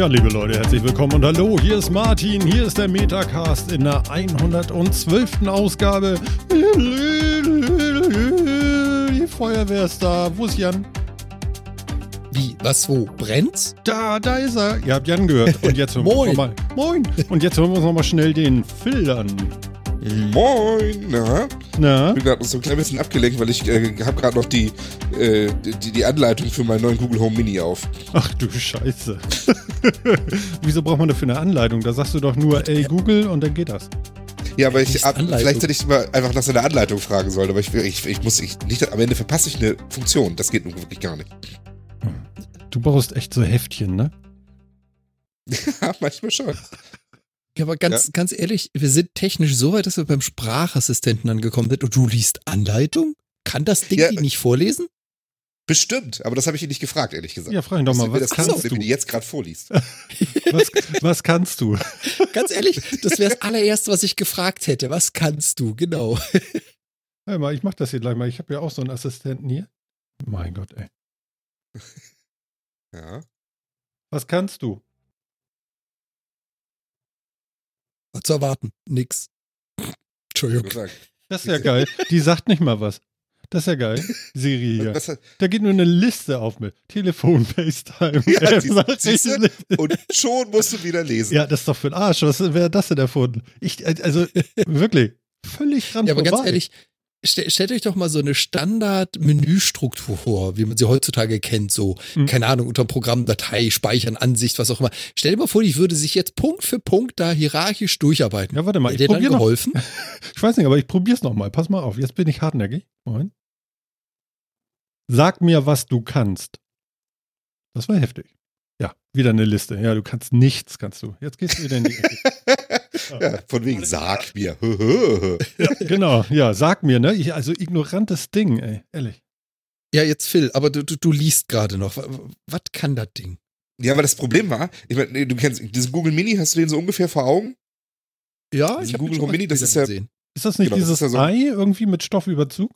Tja, liebe Leute, herzlich willkommen und hallo, hier ist Martin, hier ist der Metacast in der 112. Ausgabe. Die Feuerwehr ist da. Wo ist Jan? Wie? Was? Wo? Brennt's? Da, da ist er. Ihr habt Jan gehört. Und jetzt hören wir uns Moin. noch mal. Moin. Und jetzt hören wir uns nochmal schnell den Phil an. Moin, na? Na? Ich bin gerade so ein klein bisschen abgelenkt, weil ich äh, habe gerade noch die, äh, die, die Anleitung für meinen neuen Google Home Mini auf. Ach du Scheiße. Wieso braucht man dafür eine Anleitung? Da sagst du doch nur, ey Google und dann geht das. Ja, aber ich ab, vielleicht hätte ich mal einfach nach seiner Anleitung fragen sollen, aber ich, ich, ich muss ich nicht am Ende verpasse ich eine Funktion. Das geht nun wirklich gar nicht. Du brauchst echt so Heftchen, ne? Ja, manchmal schon. Ja, aber ganz, ganz ehrlich, wir sind technisch so weit, dass wir beim Sprachassistenten angekommen sind und du liest Anleitung? Kann das Ding Ja. die nicht vorlesen? Bestimmt, aber das habe ich ihn nicht gefragt, ehrlich gesagt. Ja, frag ihn doch mal, was das kannst wenn du? die jetzt gerade vorliest. Was, was kannst du? Ganz ehrlich, das wäre das allererste, was ich gefragt hätte. Was kannst du? Genau. Hör mal, ich mach das hier gleich mal. Ich habe ja auch so einen Assistenten hier. Mein Gott, ey. Ja. Was kannst du? Was zu erwarten? Nix. Entschuldigung. Das ist ja geil. Die sagt nicht mal was. Das ist ja geil. Siri hier. Was, Da geht nur eine Liste auf mit Telefon, FaceTime, Ja, die- siehst und schon musst du wieder lesen. Ja, das ist doch für den Arsch. Was wer hat das denn erfunden? Ich, also wirklich, völlig dran Ja, aber ganz vorbei. ehrlich, stell, stellt euch doch mal so eine Standard-Menüstruktur vor, wie man sie heutzutage kennt, so, Mhm. keine Ahnung, unter Programm, Datei, Speichern, Ansicht, was auch immer. Stell dir mal vor, ich würde sich jetzt Punkt für Punkt da hierarchisch durcharbeiten. Ja, warte mal, Hätte ich dir dann probiere noch. geholfen? Ich weiß nicht, aber ich probier's noch mal. Pass mal auf, jetzt bin ich hartnäckig. Moment. Sag mir, was du kannst. Das war heftig. Ja, wieder eine Liste. Ja, du kannst nichts, kannst du. Jetzt gehst du wieder in die Ecke. ja, von wegen, sag mir. genau, ja, sag mir, ne? Ich, also ignorantes Ding, ey, ehrlich. Ja, jetzt Phil, aber du, du, du liest gerade noch. Was, kann das Ding? Ja, aber das Problem war, ich meine, du kennst diesen Google Mini, hast du den so ungefähr vor Augen? Ja, ich habe Google Home Mini, das ist ja- gesehen. Ist das nicht Genau, das dieses ist ja so- Ei irgendwie mit Stoffüberzug?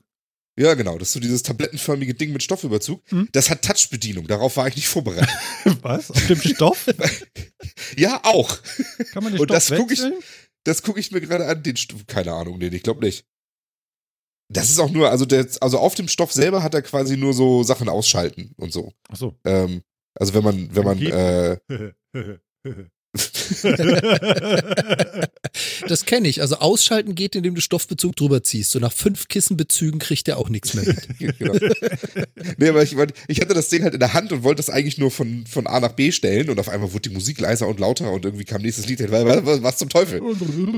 Ja, genau. Das ist so dieses tablettenförmige Ding mit Stoffüberzug. Hm. Das hat Touchbedienung. Darauf war ich nicht vorbereitet. Was? Auf dem Stoff? ja, auch. Kann man den Und Stoff das guck ich-? Das gucke ich mir gerade an. Den St Keine Ahnung, nee, ich glaube nicht. Das ist auch nur, also, der, also auf dem Stoff selber hat er quasi nur so Sachen ausschalten und so. Ach so. Ähm, also wenn man, wenn man, äh, Das kenne ich. Also ausschalten geht, indem du Stoffbezug drüber ziehst. So nach fünf Kissenbezügen kriegt der auch nichts mehr mit. genau. nee, aber ich, ich hatte das Ding halt in der Hand und wollte das eigentlich nur von, von A nach B stellen und auf einmal wurde die Musik leiser und lauter und irgendwie kam nächstes Lied. Was, was, was zum Teufel?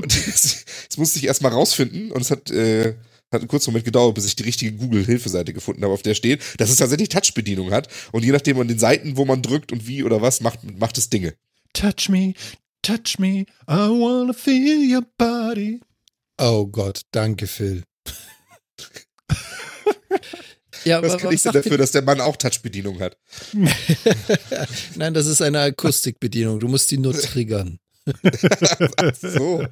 Das, das musste ich erstmal rausfinden und es hat, äh, hat einen kurzen Moment gedauert, bis ich die richtige Google-Hilfeseite gefunden habe, auf der steht, dass es tatsächlich Touch-Bedienung hat und je nachdem an den Seiten, wo man drückt und wie oder was, macht, macht es Dinge. Touch me, touch me, I wanna feel your body. Oh Gott, danke, Phil. ja, Was kann ich denn dafür, dass der Mann auch Touch-Bedienung hat? Nein, das ist eine Akustikbedienung. Du musst die nur triggern. So.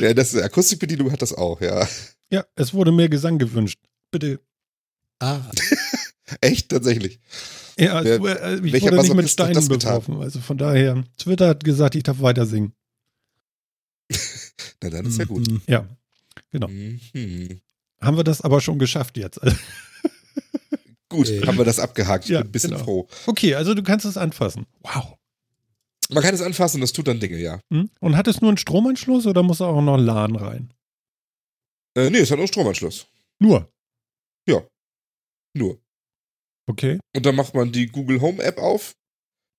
ja, das, Akustikbedienung hat das auch, ja. Ja, es wurde mehr Gesang gewünscht. Bitte. Ah, Echt, tatsächlich. Ja, Wer- äh, ich welcher wurde nicht mit Steinen beworfen. Also von daher, Twitter hat gesagt, ich darf weiter singen. Na, dann ist ja gut. mhm. Ja, genau. Mhm. Haben wir das aber schon geschafft jetzt. Gut, Okay. haben wir das abgehakt. Ich Ja, bin ein bisschen genau. froh. Okay, also du kannst es anfassen. Wow. Man kann es anfassen, das tut dann Dinge, ja. Hm? Und hat es nur einen Stromanschluss oder muss auch noch LAN rein? Äh, nee, es hat nur Stromanschluss. Nur. Nur. Okay. Und dann macht man die Google Home App auf.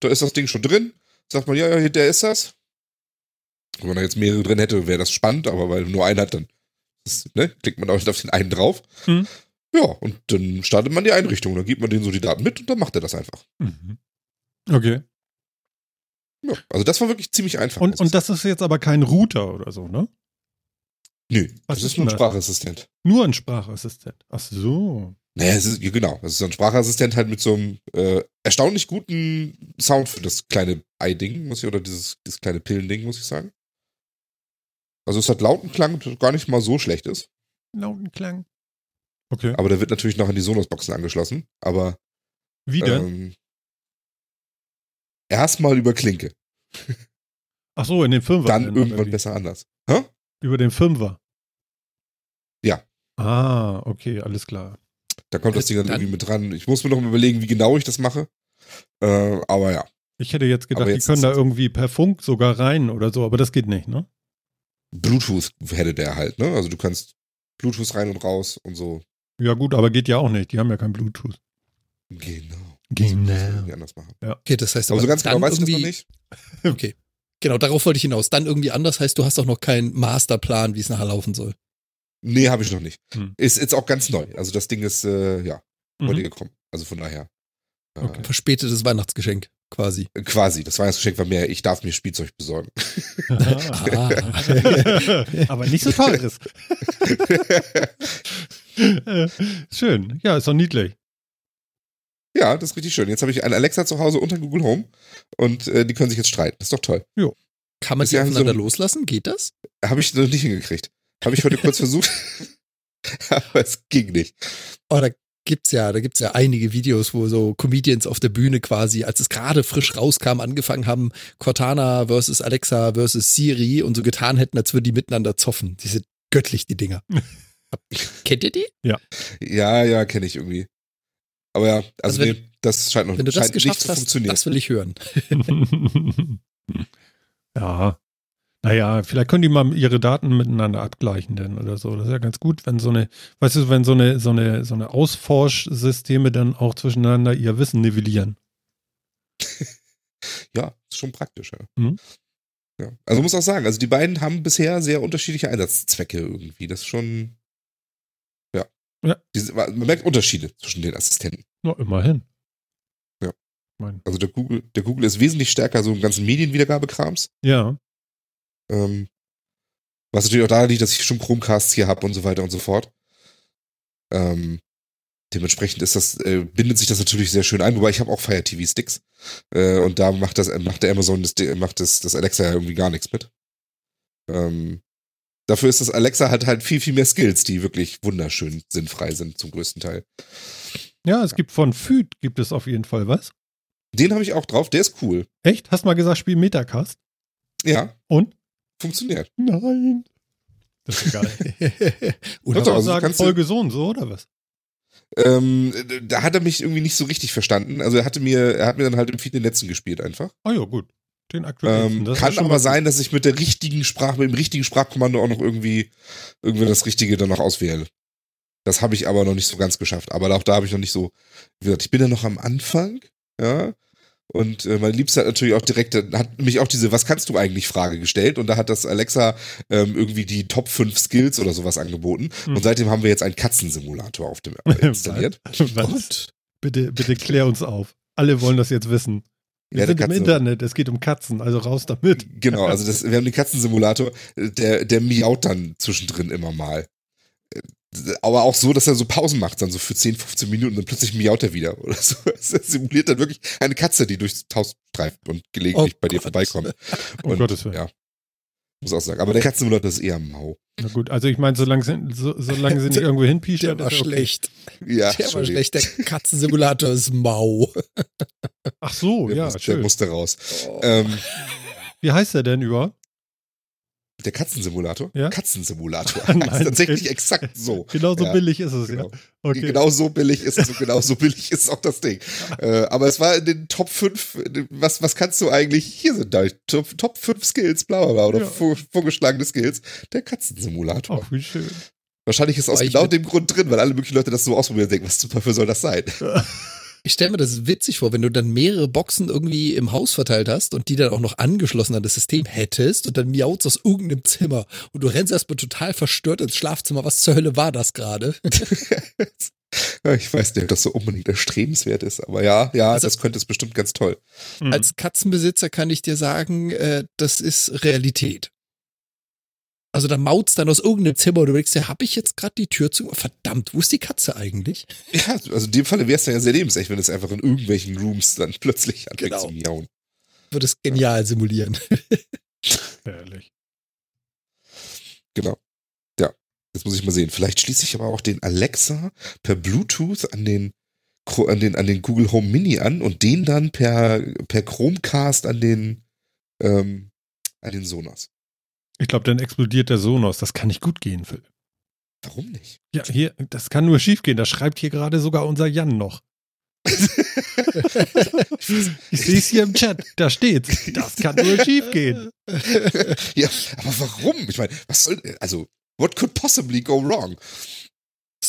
Da ist das Ding schon drin. Sagt man, ja, ja, hier, der ist das. Wenn man da jetzt mehrere drin hätte, wäre das spannend, aber weil nur einen hat, dann ist, ne, klickt man auch auf den einen drauf. Hm. Ja, und dann startet man die Einrichtung. Dann gibt man denen so die Daten mit und dann macht er das einfach. Mhm. Okay. Ja, also das war wirklich ziemlich einfach. Und, und das ist jetzt aber kein Router oder so, ne? Nö, Was das ist ist nur ein das? Sprachassistent. Nur ein Sprachassistent. Ach so. Naja, es ist, genau. Das ist so ein Sprachassistent halt mit so einem äh, erstaunlich guten Sound für das kleine Ei-Ding, muss ich, oder dieses, dieses kleine Pillending, muss ich sagen. Also es hat lauten Klang, der gar nicht mal so schlecht ist. Lauten Klang. Okay. Aber der wird natürlich noch an die Sonos-Boxen angeschlossen. Aber Wie denn? ähm, erstmal über Klinke. Ach so, in den Fünfer. Dann irgendwann besser anders. Hä? Über den Fünfer. Ja. Ah, okay, alles klar. Da kommt das Ding dann, dann irgendwie mit dran. Ich muss mir noch mal überlegen, wie genau ich das mache. Äh, aber ja. Ich hätte jetzt gedacht, jetzt die können da irgendwie per Funk sogar rein oder so, aber das geht nicht, ne? Bluetooth hätte der halt, ne? Also du kannst Bluetooth rein und raus und so. Ja, gut, aber geht ja auch nicht. Die haben ja kein Bluetooth. Genau. Genau. Das anders machen. Ja. Okay, das heißt aber, aber so ganz genau weiß ich das noch nicht. okay. Genau, darauf wollte ich hinaus. Dann irgendwie anders heißt, du hast auch noch keinen Masterplan, wie es nachher laufen soll. Nee, habe ich noch nicht. Hm. Ist jetzt auch ganz neu. Also das Ding ist, äh, ja, heute mhm. gekommen. Also von daher. Äh, okay. Verspätetes Weihnachtsgeschenk, quasi. Äh, quasi. Das Weihnachtsgeschenk war mehr, ich darf mir Spielzeug besorgen. Ah. Aber nicht so teures. schön. Ja, ist doch niedlich. Ja, das ist richtig schön. Jetzt habe ich eine Alexa zu Hause unter Google Home und äh, die können sich jetzt streiten. Das ist doch toll. Jo. Kann man sie aufeinander so, loslassen? Geht das? Habe ich noch nicht hingekriegt. Habe ich heute kurz versucht, aber es ging nicht. Oh, da gibt's ja, da gibt's ja einige Videos, wo so Comedians auf der Bühne quasi, als es gerade frisch rauskam, angefangen haben, Cortana versus Alexa versus Siri und so getan hätten, als würden die miteinander zoffen. Die sind göttlich, die Dinger. Kennt ihr die? Ja. Ja, ja, kenne ich irgendwie. Aber ja, also, also wenn, nee, das scheint noch wenn du das geschafft nicht zu funktionieren. Das will ich hören. ja. Naja, vielleicht können die mal ihre Daten miteinander abgleichen denn oder so. Das ist ja ganz gut, wenn so eine, weißt du, wenn so eine, so eine, so eine Ausforschsysteme dann auch zwischeneinander ihr Wissen nivellieren. ja, ist schon praktisch, ja. Mhm. ja. Also muss auch sagen, also die beiden haben bisher sehr unterschiedliche Einsatzzwecke irgendwie. Das ist schon, ja. ja. Diese, man merkt Unterschiede zwischen den Assistenten. Na, immerhin. Ja. Also der Google, der Google ist wesentlich stärker so im ganzen Medienwiedergabekrams. Ja. Ähm, was natürlich auch daran liegt, dass ich schon Chromecasts hier habe und so weiter und so fort. Ähm, dementsprechend ist das, äh, bindet sich das natürlich sehr schön ein, wobei ich habe auch Fire TV Sticks. Äh, und da macht das, macht der Amazon das, macht das, das Alexa ja irgendwie gar nichts mit. Ähm, dafür ist das Alexa halt halt viel, viel mehr Skills, die wirklich wunderschön sinnfrei sind, zum größten Teil. Ja, es gibt von Food gibt es auf jeden Fall was. Den habe ich auch drauf, der ist cool. Echt? Hast du mal gesagt, spiel Metacast? Ja. Und? Funktioniert. Nein. Das ist geil. oder Doch, also sagen, Folge so und so, oder was? Ähm, da hat er mich irgendwie nicht so richtig verstanden. Also er hatte mir, er hat mir dann halt im Feed den letzten gespielt einfach. Ah ja, gut. Den aktuellen. Ähm, kann aber sein, dass ich mit der richtigen Sprache, mit dem richtigen Sprachkommando auch noch irgendwie, irgendwie das Richtige dann noch auswähle. Das habe ich aber noch nicht so ganz geschafft. Aber auch da habe ich noch nicht so, wie gesagt, ich bin ja noch am Anfang, ja. Und äh, meine Liebste hat natürlich auch direkt, hat mich auch diese Was kannst du eigentlich Frage gestellt und da hat das Alexa ähm, irgendwie die Top 5 Skills oder sowas angeboten. Hm. Und seitdem haben wir jetzt einen Katzensimulator auf dem äh, installiert. Was? Bitte, bitte klär uns auf. Alle wollen das jetzt wissen. Wir ja, sind im Internet, es geht um Katzen, also raus damit. Genau, also das, wir haben den Katzensimulator, der, der miaut dann zwischendrin immer mal aber auch so, dass er so Pausen macht, dann so für 10, 15 Minuten und dann plötzlich miaut er wieder oder so. Es simuliert dann wirklich eine Katze, die durchs Haus streift und gelegentlich oh bei dir vorbeikommt. Und, oh Gottes Willen. Ja. Muss auch sagen. Aber der Katzensimulator ist eher mau. Na gut, also ich meine, solange sie, so, solange sie nicht irgendwo hinpischen. Der war okay. schlecht. Ja, der war schlecht. Der Katzensimulator ist mau. Ach so, der ja, muss, schön. Der musste raus. Oh. Ähm, Wie heißt der denn überhaupt? Der Katzensimulator? Ja? Katzensimulator. Nein, tatsächlich exakt so. Genau so ja, billig ist es, genau. ja. Okay. Genau so billig ist es und genau so billig ist auch das Ding. äh, aber es war in den Top 5, was, was kannst du eigentlich, hier sind da Top, Top 5 Skills, bla bla bla, oder ja. vorgeschlagene Skills, der Katzensimulator. Ach, wie schön. Wahrscheinlich ist aus genau dem Grund drin, weil alle möglichen Leute das so ausprobieren und denken, was zum Teufel soll das sein? Ich stelle mir das witzig vor, wenn du dann mehrere Boxen irgendwie im Haus verteilt hast und die dann auch noch angeschlossen an das System hättest und dann miaut aus irgendeinem Zimmer und du rennst erstmal total verstört ins Schlafzimmer. Was zur Hölle war das gerade? ich weiß nicht, ob das so unbedingt erstrebenswert ist, aber ja, ja, also, das könnte es bestimmt ganz toll. Als Katzenbesitzer kann ich dir sagen, äh, das ist Realität. Also da maut's dann aus irgendeinem Zimmer und du denkst, ja, hab ich jetzt gerade die Tür zu? Verdammt, wo ist die Katze eigentlich? Ja, also in dem Falle wäre es ja sehr lebensecht, wenn es einfach in irgendwelchen Rooms dann plötzlich anfängt genau. zu miauen. Würde es genial ja. simulieren. Ehrlich. Genau. Ja, jetzt muss ich mal sehen. Vielleicht schließe ich aber auch den Alexa per Bluetooth an den an den, an den Google Home Mini an und den dann per, per Chromecast an den ähm, an den Sonos. Ich glaube, dann explodiert der Sonos. Das kann nicht gut gehen, Phil. Warum nicht? Ja, hier, das kann nur schief gehen. Das schreibt hier gerade sogar unser Jan noch. ich sehe es hier im Chat. Da steht's. Das kann nur schief gehen. ja, aber warum? Ich meine, was soll, also, what could possibly go wrong?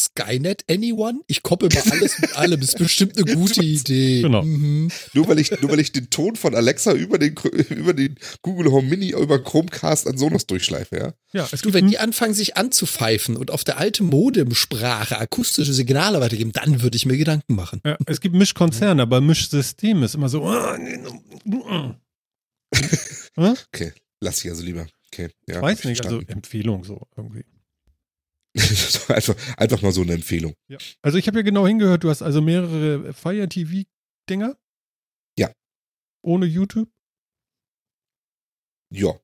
Skynet anyone? Ich koppel mal alles mit allem. Das ist bestimmt eine gute Idee. Genau. Mhm. Nur weil ich, nur weil ich den Ton von Alexa über den, über den Google Home Mini über Chromecast an Sonos durchschleife, ja? Ja, es Du, wenn die anfangen, sich anzupfeifen und auf der alte Modemsprache akustische Signale weitergeben, dann würde ich mir Gedanken machen. Ja, es gibt Mischkonzerne, aber Mischsystem ist immer so. Okay, lass ich also lieber. Okay, ja. Weiß nicht, also. Empfehlung so irgendwie. Einfach, einfach mal so eine Empfehlung. Ja. Also ich habe ja genau hingehört, du hast also mehrere Fire TV-Dinger. Ja. Ohne YouTube. Ja.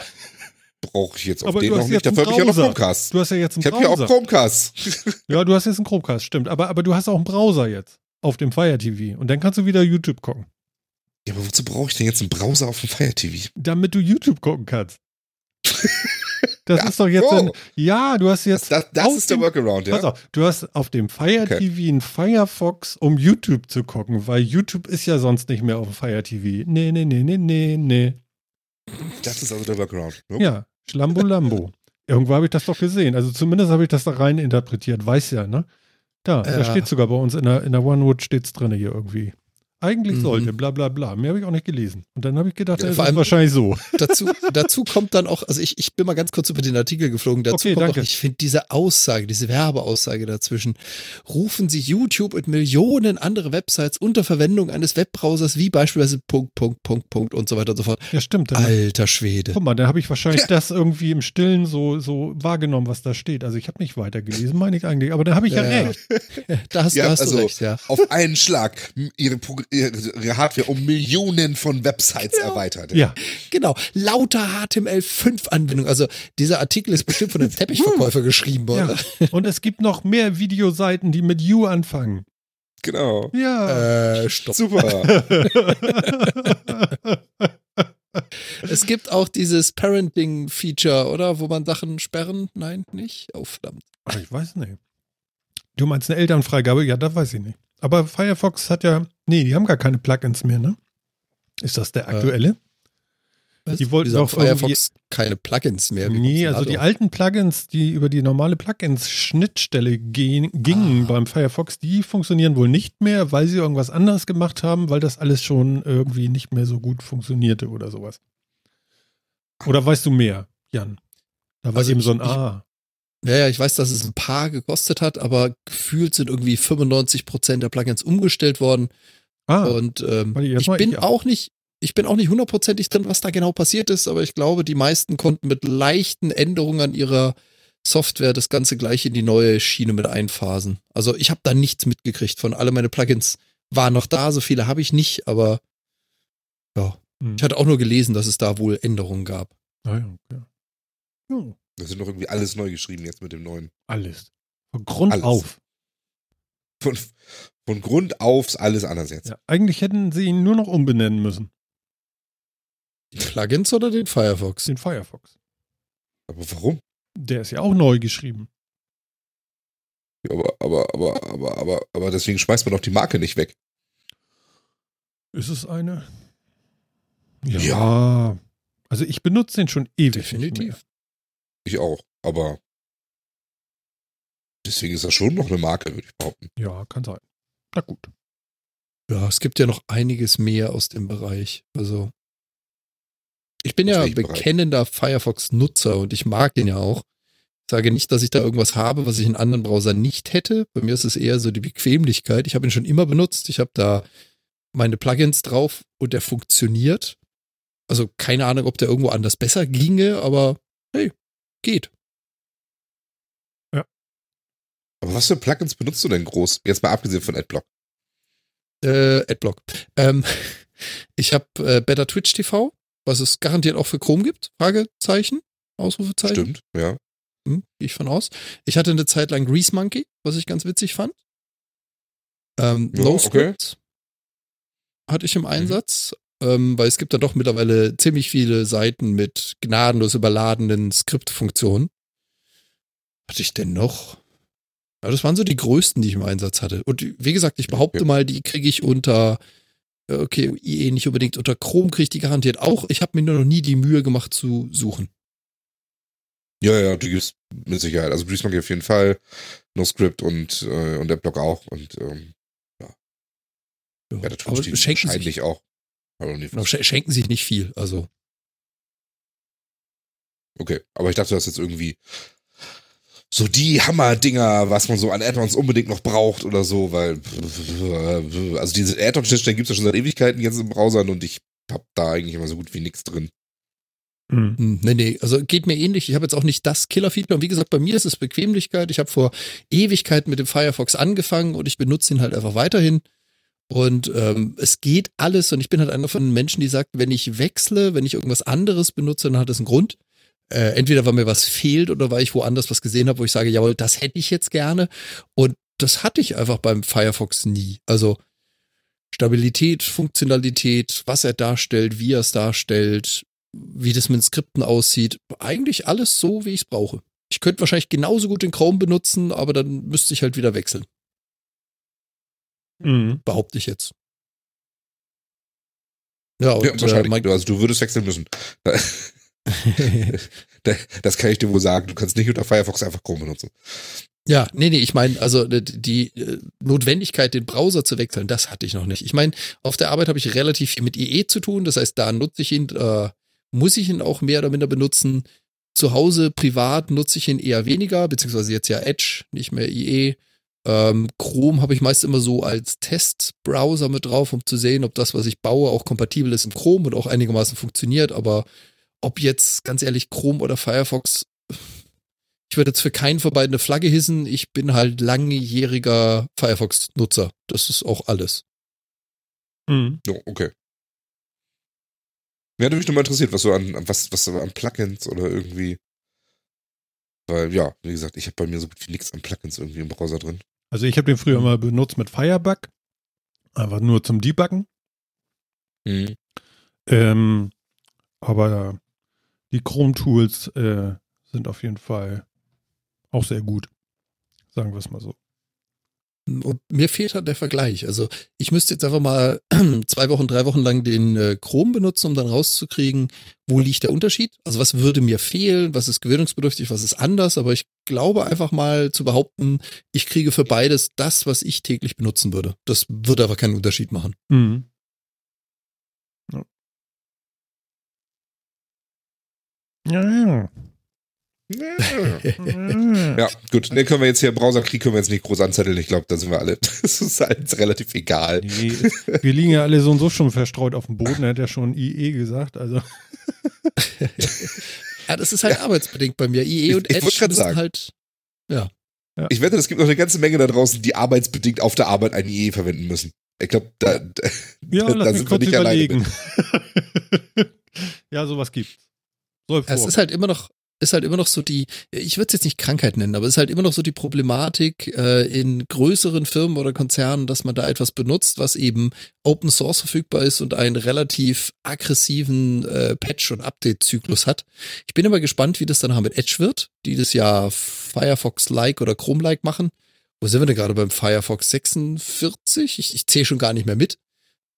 Brauche ich jetzt auf Aber den noch nicht. Dafür habe ich ja noch Browser. Chromecast. Du hast ja jetzt einen Ich habe ja auch Browser. Chromecast. ja, du hast jetzt einen Chromecast, stimmt. Aber, aber du hast auch einen Browser jetzt auf dem Fire TV. Und dann kannst du wieder YouTube gucken. Ja, aber wozu brauche ich denn jetzt einen Browser auf dem Fire TV? Damit du YouTube gucken kannst. Das Ach ist doch jetzt ein, Ja, du hast Das, jetzt. das, das auf ist der dem- Workaround, Pass ja? auf, du hast auf dem Fire Okay. TV einen Firefox, um YouTube zu gucken, weil YouTube ist ja sonst nicht mehr auf dem Fire TV. Nee, nee, nee, nee, nee, nee. Das ist also der Workaround. Ne? Ja, Schlambo-Lambo. Irgendwo habe ich das doch gesehen. Also zumindest habe ich das da rein interpretiert. Weiß ja, ne? Da, da Ja. steht sogar bei uns in der, in der OneWood steht's drin hier irgendwie. Eigentlich Mhm. sollte, bla bla bla. Mehr habe ich auch nicht gelesen. Und dann habe ich gedacht, Ja, das vor ist allem- wahrscheinlich so. dazu, dazu kommt dann auch, also ich, ich bin mal ganz kurz über den Artikel geflogen, dazu Okay, kommt danke. auch, ich finde diese Aussage, diese Werbeaussage dazwischen, rufen Sie YouTube und Millionen andere Websites unter Verwendung eines Webbrowsers wie beispielsweise Punkt, Punkt, Punkt, Punkt und so weiter und so fort. Ja, stimmt. Dann, Alter Schwede. guck mal, da habe ich wahrscheinlich das irgendwie im Stillen so, so wahrgenommen, was da steht. Also ich habe nicht weitergelesen, meine ich eigentlich. Aber da habe ich ja, Ja, ja. recht. Da hast, Ja, da hast also du recht, ja. auf einen Schlag ihre, Progr- ihre Hardware um Millionen von Websites erweitert. Ja, Genau, lauter HTML5-Anwendung. Also dieser Artikel ist bestimmt von einem Teppichverkäufer geschrieben ja. worden. Und es gibt noch mehr Videoseiten, die mit You anfangen. Genau. Ja. Äh, stopp. Super. Es gibt auch dieses Parenting-Feature, oder? Wo man Sachen sperren? Nein, nicht? Oh, verdammt. Ach, ich weiß nicht. Du meinst eine Elternfreigabe? Ja, das weiß ich nicht. Aber Firefox hat ja, nee, die haben gar keine Plugins mehr, ne? Ist das der Äh, aktuelle? Was? Die wollten hat Firefox keine Plugins mehr. Nee, also die alten Plugins, die über die normale Plugins-Schnittstelle gingen Ah. beim Firefox, die funktionieren wohl nicht mehr, weil sie irgendwas anderes gemacht haben, weil das alles schon irgendwie nicht mehr so gut funktionierte oder sowas. Oder weißt du mehr, Jan? Da war Also eben so ein ich- ich- A. Ja, ja, ich weiß, dass es ein paar gekostet hat, aber gefühlt sind irgendwie 95 Prozent der Plugins umgestellt worden. Ah, Und ähm, ich bin ich- auch nicht, ich bin auch nicht hundertprozentig drin, was da genau passiert ist, aber ich glaube, die meisten konnten mit leichten Änderungen an ihrer Software das Ganze gleich in die neue Schiene mit einphasen. Also ich habe da nichts mitgekriegt von. Alle meine Plugins waren noch da, so viele habe ich nicht, aber ja, Hm. ich hatte auch nur gelesen, dass es da wohl Änderungen gab. Ah, ja, okay. Ja, Das sind doch irgendwie alles neu geschrieben jetzt mit dem neuen. alles. Von Grund Alles. auf. Von, von Grund auf ist alles anders jetzt. Ja, eigentlich hätten sie ihn nur noch umbenennen müssen. Die Plugins oder den Firefox? Den Firefox. Aber warum? Der ist ja auch neu geschrieben. Ja, Aber, aber, aber, aber, aber, aber deswegen schmeißt man doch die Marke nicht weg. Ist es eine? Ja. Ja. Also ich benutze den schon ewig. nicht Definitiv. Ich auch. Aber deswegen ist das schon noch eine Marke, würde ich behaupten. Ja, kann sein. Na gut. Ja, es gibt ja noch einiges mehr aus dem Bereich. Also, ich bin Aus ja bekennender Firefox-Nutzer und ich mag den ja auch. Ich sage nicht, dass ich da irgendwas habe, was ich in anderen Browsern nicht hätte. Bei mir ist es eher so die Bequemlichkeit. Ich habe ihn schon immer benutzt. Ich habe da meine Plugins drauf und der funktioniert. Also keine Ahnung, ob der irgendwo anders besser ginge, aber hey, geht. Aber was für Plugins benutzt du denn groß? Jetzt mal abgesehen von AdBlock. Äh, Adblock. Ähm, ich habe äh, Better Twitch TV, was es garantiert auch für Chrome gibt. Fragezeichen, Ausrufezeichen. Stimmt, ja. Hm, gehe ich von aus. Ich hatte eine Zeit lang Grease Monkey, was ich ganz witzig fand. Ähm, Ja, no okay. Hatte ich im Einsatz. Ähm, weil es gibt da doch mittlerweile ziemlich viele Seiten mit gnadenlos überladenen Skriptfunktionen. Hatte ich denn noch? Ja, das waren so die größten, die ich im Einsatz hatte. Und wie gesagt, ich behaupte mal, die kriege ich unter, okay, IE nicht unbedingt, unter Chrome kriege ich die garantiert auch. Ich habe mir nur noch nie die Mühe gemacht zu suchen. Ja, ja, du gibst mit Sicherheit. Also Greasemonkey auf jeden Fall, NoScript und, äh, und der Blog auch. Und ähm, ja. Ja, der aber Twitch schenken wahrscheinlich sich, auch. Aber genau, sch- schenken sich nicht viel. Also, Okay, aber ich dachte, das ist jetzt irgendwie so die Hammer-Dinger, was man so an Add-ons unbedingt noch braucht oder so, weil also diese Add-on-Schnittstellen gibt es ja schon seit Ewigkeiten jetzt in Browsern und ich hab da eigentlich immer so gut wie nichts drin. Mhm. hm, nee, nee, also geht mir ähnlich. Ich habe jetzt auch nicht das Killer-Feature. Und wie gesagt, bei mir ist es Bequemlichkeit. Ich habe vor Ewigkeiten mit dem Firefox angefangen und ich benutze ihn halt einfach weiterhin. Und ähm, es geht alles. Und ich bin halt einer von den Menschen, die sagt, wenn ich wechsle, wenn ich irgendwas anderes benutze, dann hat das einen Grund. Äh, entweder weil mir was fehlt oder weil ich woanders was gesehen habe, wo ich sage, jawohl, das hätte ich jetzt gerne. Und das hatte ich einfach beim Firefox nie. Also Stabilität, Funktionalität, was er darstellt, wie er es darstellt, wie das mit Skripten aussieht. Eigentlich alles so, wie ich es brauche. Ich könnte wahrscheinlich genauso gut den Chrome benutzen, aber dann müsste ich halt wieder wechseln, Mhm. behaupte ich jetzt. Ja, und ja, äh, wahrscheinlich. mein, also du würdest wechseln müssen. Das kann ich dir wohl sagen. Du kannst nicht unter Firefox einfach Chrome benutzen. Ja, nee, nee, ich meine, also äh, die äh, Notwendigkeit, den Browser zu wechseln, das hatte ich noch nicht. Ich meine, auf der Arbeit habe ich relativ viel mit IE zu tun, das heißt, da nutze ich ihn, äh, muss ich ihn auch mehr oder minder benutzen. Zu Hause, privat nutze ich ihn eher weniger, beziehungsweise jetzt ja Edge, nicht mehr IE. Ähm, Chrome habe ich meist immer so als Testbrowser mit drauf, um zu sehen, ob das, was ich baue, auch kompatibel ist im Chrome und auch einigermaßen funktioniert. Aber ob jetzt, ganz ehrlich, Chrome oder Firefox, ich würde jetzt für keinen von beiden eine Flagge hissen. Ich bin halt langjähriger Firefox-Nutzer. Das ist auch alles. Mhm. Ja, okay. Ja, hat mich nochmal interessiert, was so an, an was, was so an Plugins oder irgendwie. Weil, ja, wie gesagt, ich habe bei mir so gut wie nichts an Plugins irgendwie im Browser drin. Also ich habe den früher mal benutzt mit Firebug. Einfach nur zum Debuggen. Mhm. Ähm, aber die Chrome-Tools äh, sind auf jeden Fall auch sehr gut. Sagen wir es mal so. Und mir fehlt halt der Vergleich. Also ich müsste jetzt einfach mal zwei Wochen, drei Wochen lang den äh, Chrome benutzen, um dann rauszukriegen, wo liegt der Unterschied? Also was würde mir fehlen? Was ist gewöhnungsbedürftig? Was ist anders? Aber ich glaube einfach mal zu behaupten, ich kriege für beides das, was ich täglich benutzen würde. Das würde aber keinen Unterschied machen. Mhm. Ja. Ja, ja. Ja, gut. Dann können wir jetzt hier Browserkrieg können wir jetzt nicht groß anzetteln. Ich glaube, da sind wir alle. Das ist halt relativ egal. Nee, wir liegen ja alle so und so schon verstreut auf dem Boden, er hat ja schon IE gesagt. Also, Ja, das ist halt arbeitsbedingt bei mir. IE Ich- und ich Edge wollte grad müssen sagen. halt. Ich wette, es gibt noch eine ganze Menge da draußen, die arbeitsbedingt auf der Arbeit ein IE verwenden müssen. Ich glaube, da, da, ja, da mich sind wir nicht alleine überlegen. ja, sowas gibt's. Es ist halt immer noch, ist halt immer noch so die, ich würde es jetzt nicht Krankheit nennen, aber es ist halt immer noch so die Problematik äh, in größeren Firmen oder Konzernen, dass man da etwas benutzt, was eben Open Source verfügbar ist und einen relativ aggressiven äh, Patch- und Update-Zyklus hat. Ich bin immer gespannt, wie das dann mit Edge wird, die das ja Firefox-like oder Chrome-like machen. Wo sind wir denn gerade beim Firefox 46? Ich, ich zähle schon gar nicht mehr mit.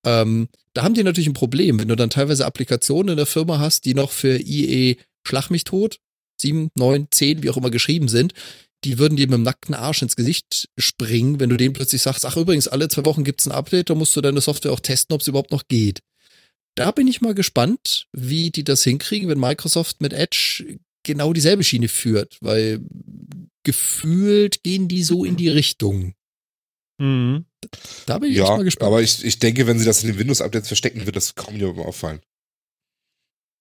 Ähm, da haben die natürlich ein Problem, wenn du dann teilweise Applikationen in der Firma hast, die noch für IE Schlag mich tot, 7, 9, 10, wie auch immer geschrieben sind, die würden dir mit dem nackten Arsch ins Gesicht springen, wenn du denen plötzlich sagst, ach übrigens, alle zwei Wochen gibt's ein Update, da musst du deine Software auch testen, ob es überhaupt noch geht. Da bin ich mal gespannt, wie die das hinkriegen, wenn Microsoft mit Edge genau dieselbe Schiene führt, weil gefühlt gehen die so in die Richtung. Mhm. Da bin ich echt ja, mal gespannt. aber ich, ich denke, wenn sie das in den Windows-Updates verstecken, wird das kaum jemandem auffallen.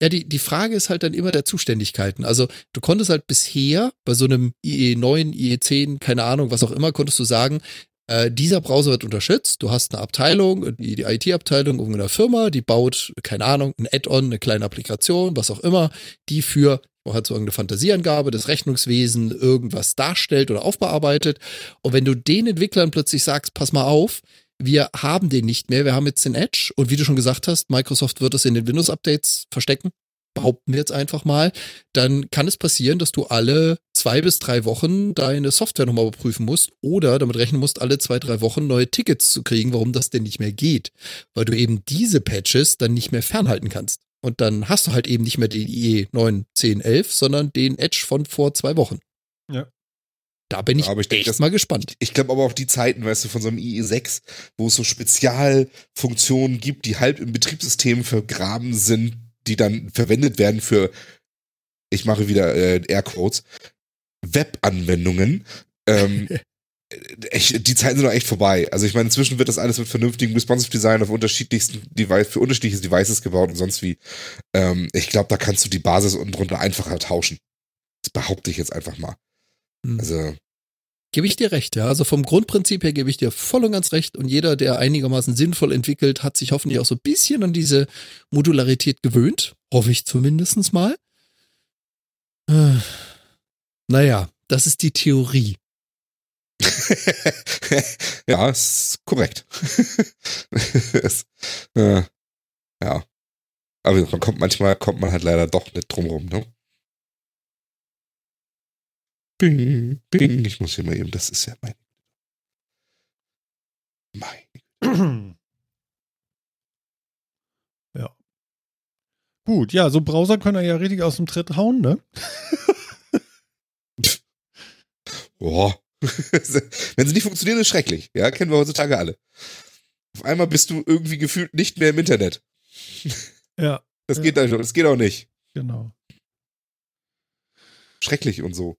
Ja, die, die Frage ist halt dann immer der Zuständigkeiten. Also du konntest halt bisher bei so einem IE9, IE10, keine Ahnung, was auch immer, konntest du sagen, äh, dieser Browser wird unterstützt. Du hast eine Abteilung, die, die IT-Abteilung irgendeiner Firma, die baut, keine Ahnung, ein Add-on, eine kleine Applikation, was auch immer, die für, halt so irgendeine Fantasieangabe des Rechnungswesen irgendwas darstellt oder aufbearbeitet. Und wenn du den Entwicklern plötzlich sagst, pass mal auf, wir haben den nicht mehr, wir haben jetzt den Edge und wie du schon gesagt hast, Microsoft wird es in den Windows-Updates verstecken, behaupten wir jetzt einfach mal, dann kann es passieren, dass du alle zwei bis drei Wochen deine Software nochmal überprüfen musst oder damit rechnen musst, alle zwei, drei Wochen neue Tickets zu kriegen, warum das denn nicht mehr geht, weil du eben diese Patches dann nicht mehr fernhalten kannst. Und dann hast du halt eben nicht mehr den IE 9, 10, 11, sondern den Edge von vor zwei Wochen. Ja. Da bin ich, Ja, aber ich denk, echt das- mal gespannt. Ich glaube aber auch die Zeiten, weißt du, von so einem IE6, wo es so Spezialfunktionen gibt, die halb im Betriebssystem vergraben sind, die dann verwendet werden für, ich mache wieder äh, Airquotes, Webanwendungen. Ähm, echt, die Zeiten sind doch echt vorbei. Also ich meine, inzwischen wird das alles mit vernünftigem Responsive Design auf unterschiedlichsten Device, für unterschiedliche Devices gebaut und sonst wie. Ähm, ich glaube, da kannst du die Basis unten drunter einfacher tauschen. Das behaupte ich jetzt einfach mal. Hm. Also, Gebe ich dir recht, ja. Also vom Grundprinzip her gebe ich dir voll und ganz recht. Und jeder, der einigermaßen sinnvoll entwickelt, hat sich hoffentlich auch so ein bisschen an diese Modularität gewöhnt. Hoffe ich zumindestens mal. Äh, naja, das ist die Theorie. ja, ist korrekt. es, äh, ja. Aber man kommt manchmal kommt man halt leider doch nicht drum rum, ne? Bing, bing. Ich muss hier mal eben, das ist ja mein. Mein. ja. Gut, ja, so Browser können ja richtig aus dem Tritt hauen, ne? Boah. Wenn sie nicht funktionieren, ist schrecklich. Ja, kennen wir heutzutage alle. Auf einmal bist du irgendwie gefühlt nicht mehr im Internet. Ja, Das Ja. geht also, das geht auch nicht. genau. Schrecklich und so.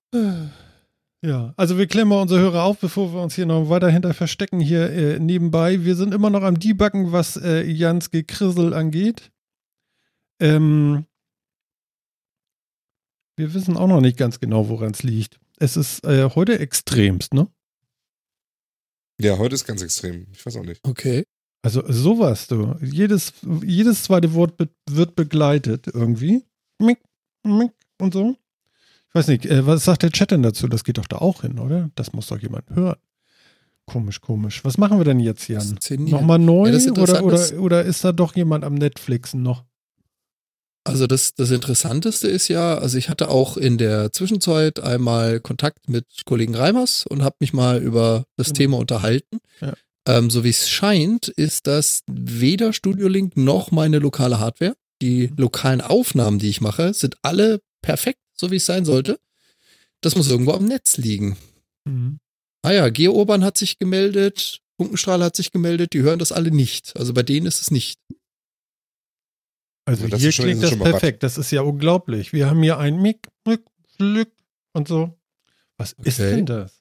Ja, also wir klären mal unsere Hörer auf, bevor wir uns hier noch weiter hinter verstecken hier äh, nebenbei. Wir sind immer noch am Debuggen, was äh, Jans Gekrissel angeht. Ähm, wir wissen auch noch nicht ganz genau, woran es liegt. Es ist äh, heute extremst, ne? Ja, heute ist ganz extrem. Ich weiß auch nicht. Okay. Also sowas, du. Jedes, jedes zweite Wort be wird begleitet irgendwie. Mick, mick und so. Ich weiß nicht, äh, was sagt der Chat denn dazu? Das geht doch da auch hin, oder? Das muss doch jemand hören. Komisch, komisch. Was machen wir denn jetzt, Jan? Nochmal neu Ja, oder, oder, oder ist da doch jemand am Netflixen noch? Also das, das Interessanteste ist ja, also ich hatte auch in der Zwischenzeit einmal Kontakt mit Kollegen Reimers und habe mich mal über das Genau. Thema unterhalten. Ja. Ähm, so wie es scheint, ist das weder Studio Link noch meine lokale Hardware. Die lokalen Aufnahmen, die ich mache, sind alle perfekt, so wie es sein sollte. Das muss irgendwo am Netz liegen. Mhm. Ah ja, Geourban hat sich gemeldet, Funkenstrahl hat sich gemeldet, die hören das alle nicht. Also bei denen ist es nicht. Also das hier ist schon- klingt ist das perfekt. Das ist ja unglaublich. Wir haben hier ein Mick, Mick, Glück und so. Was ist Okay. denn das?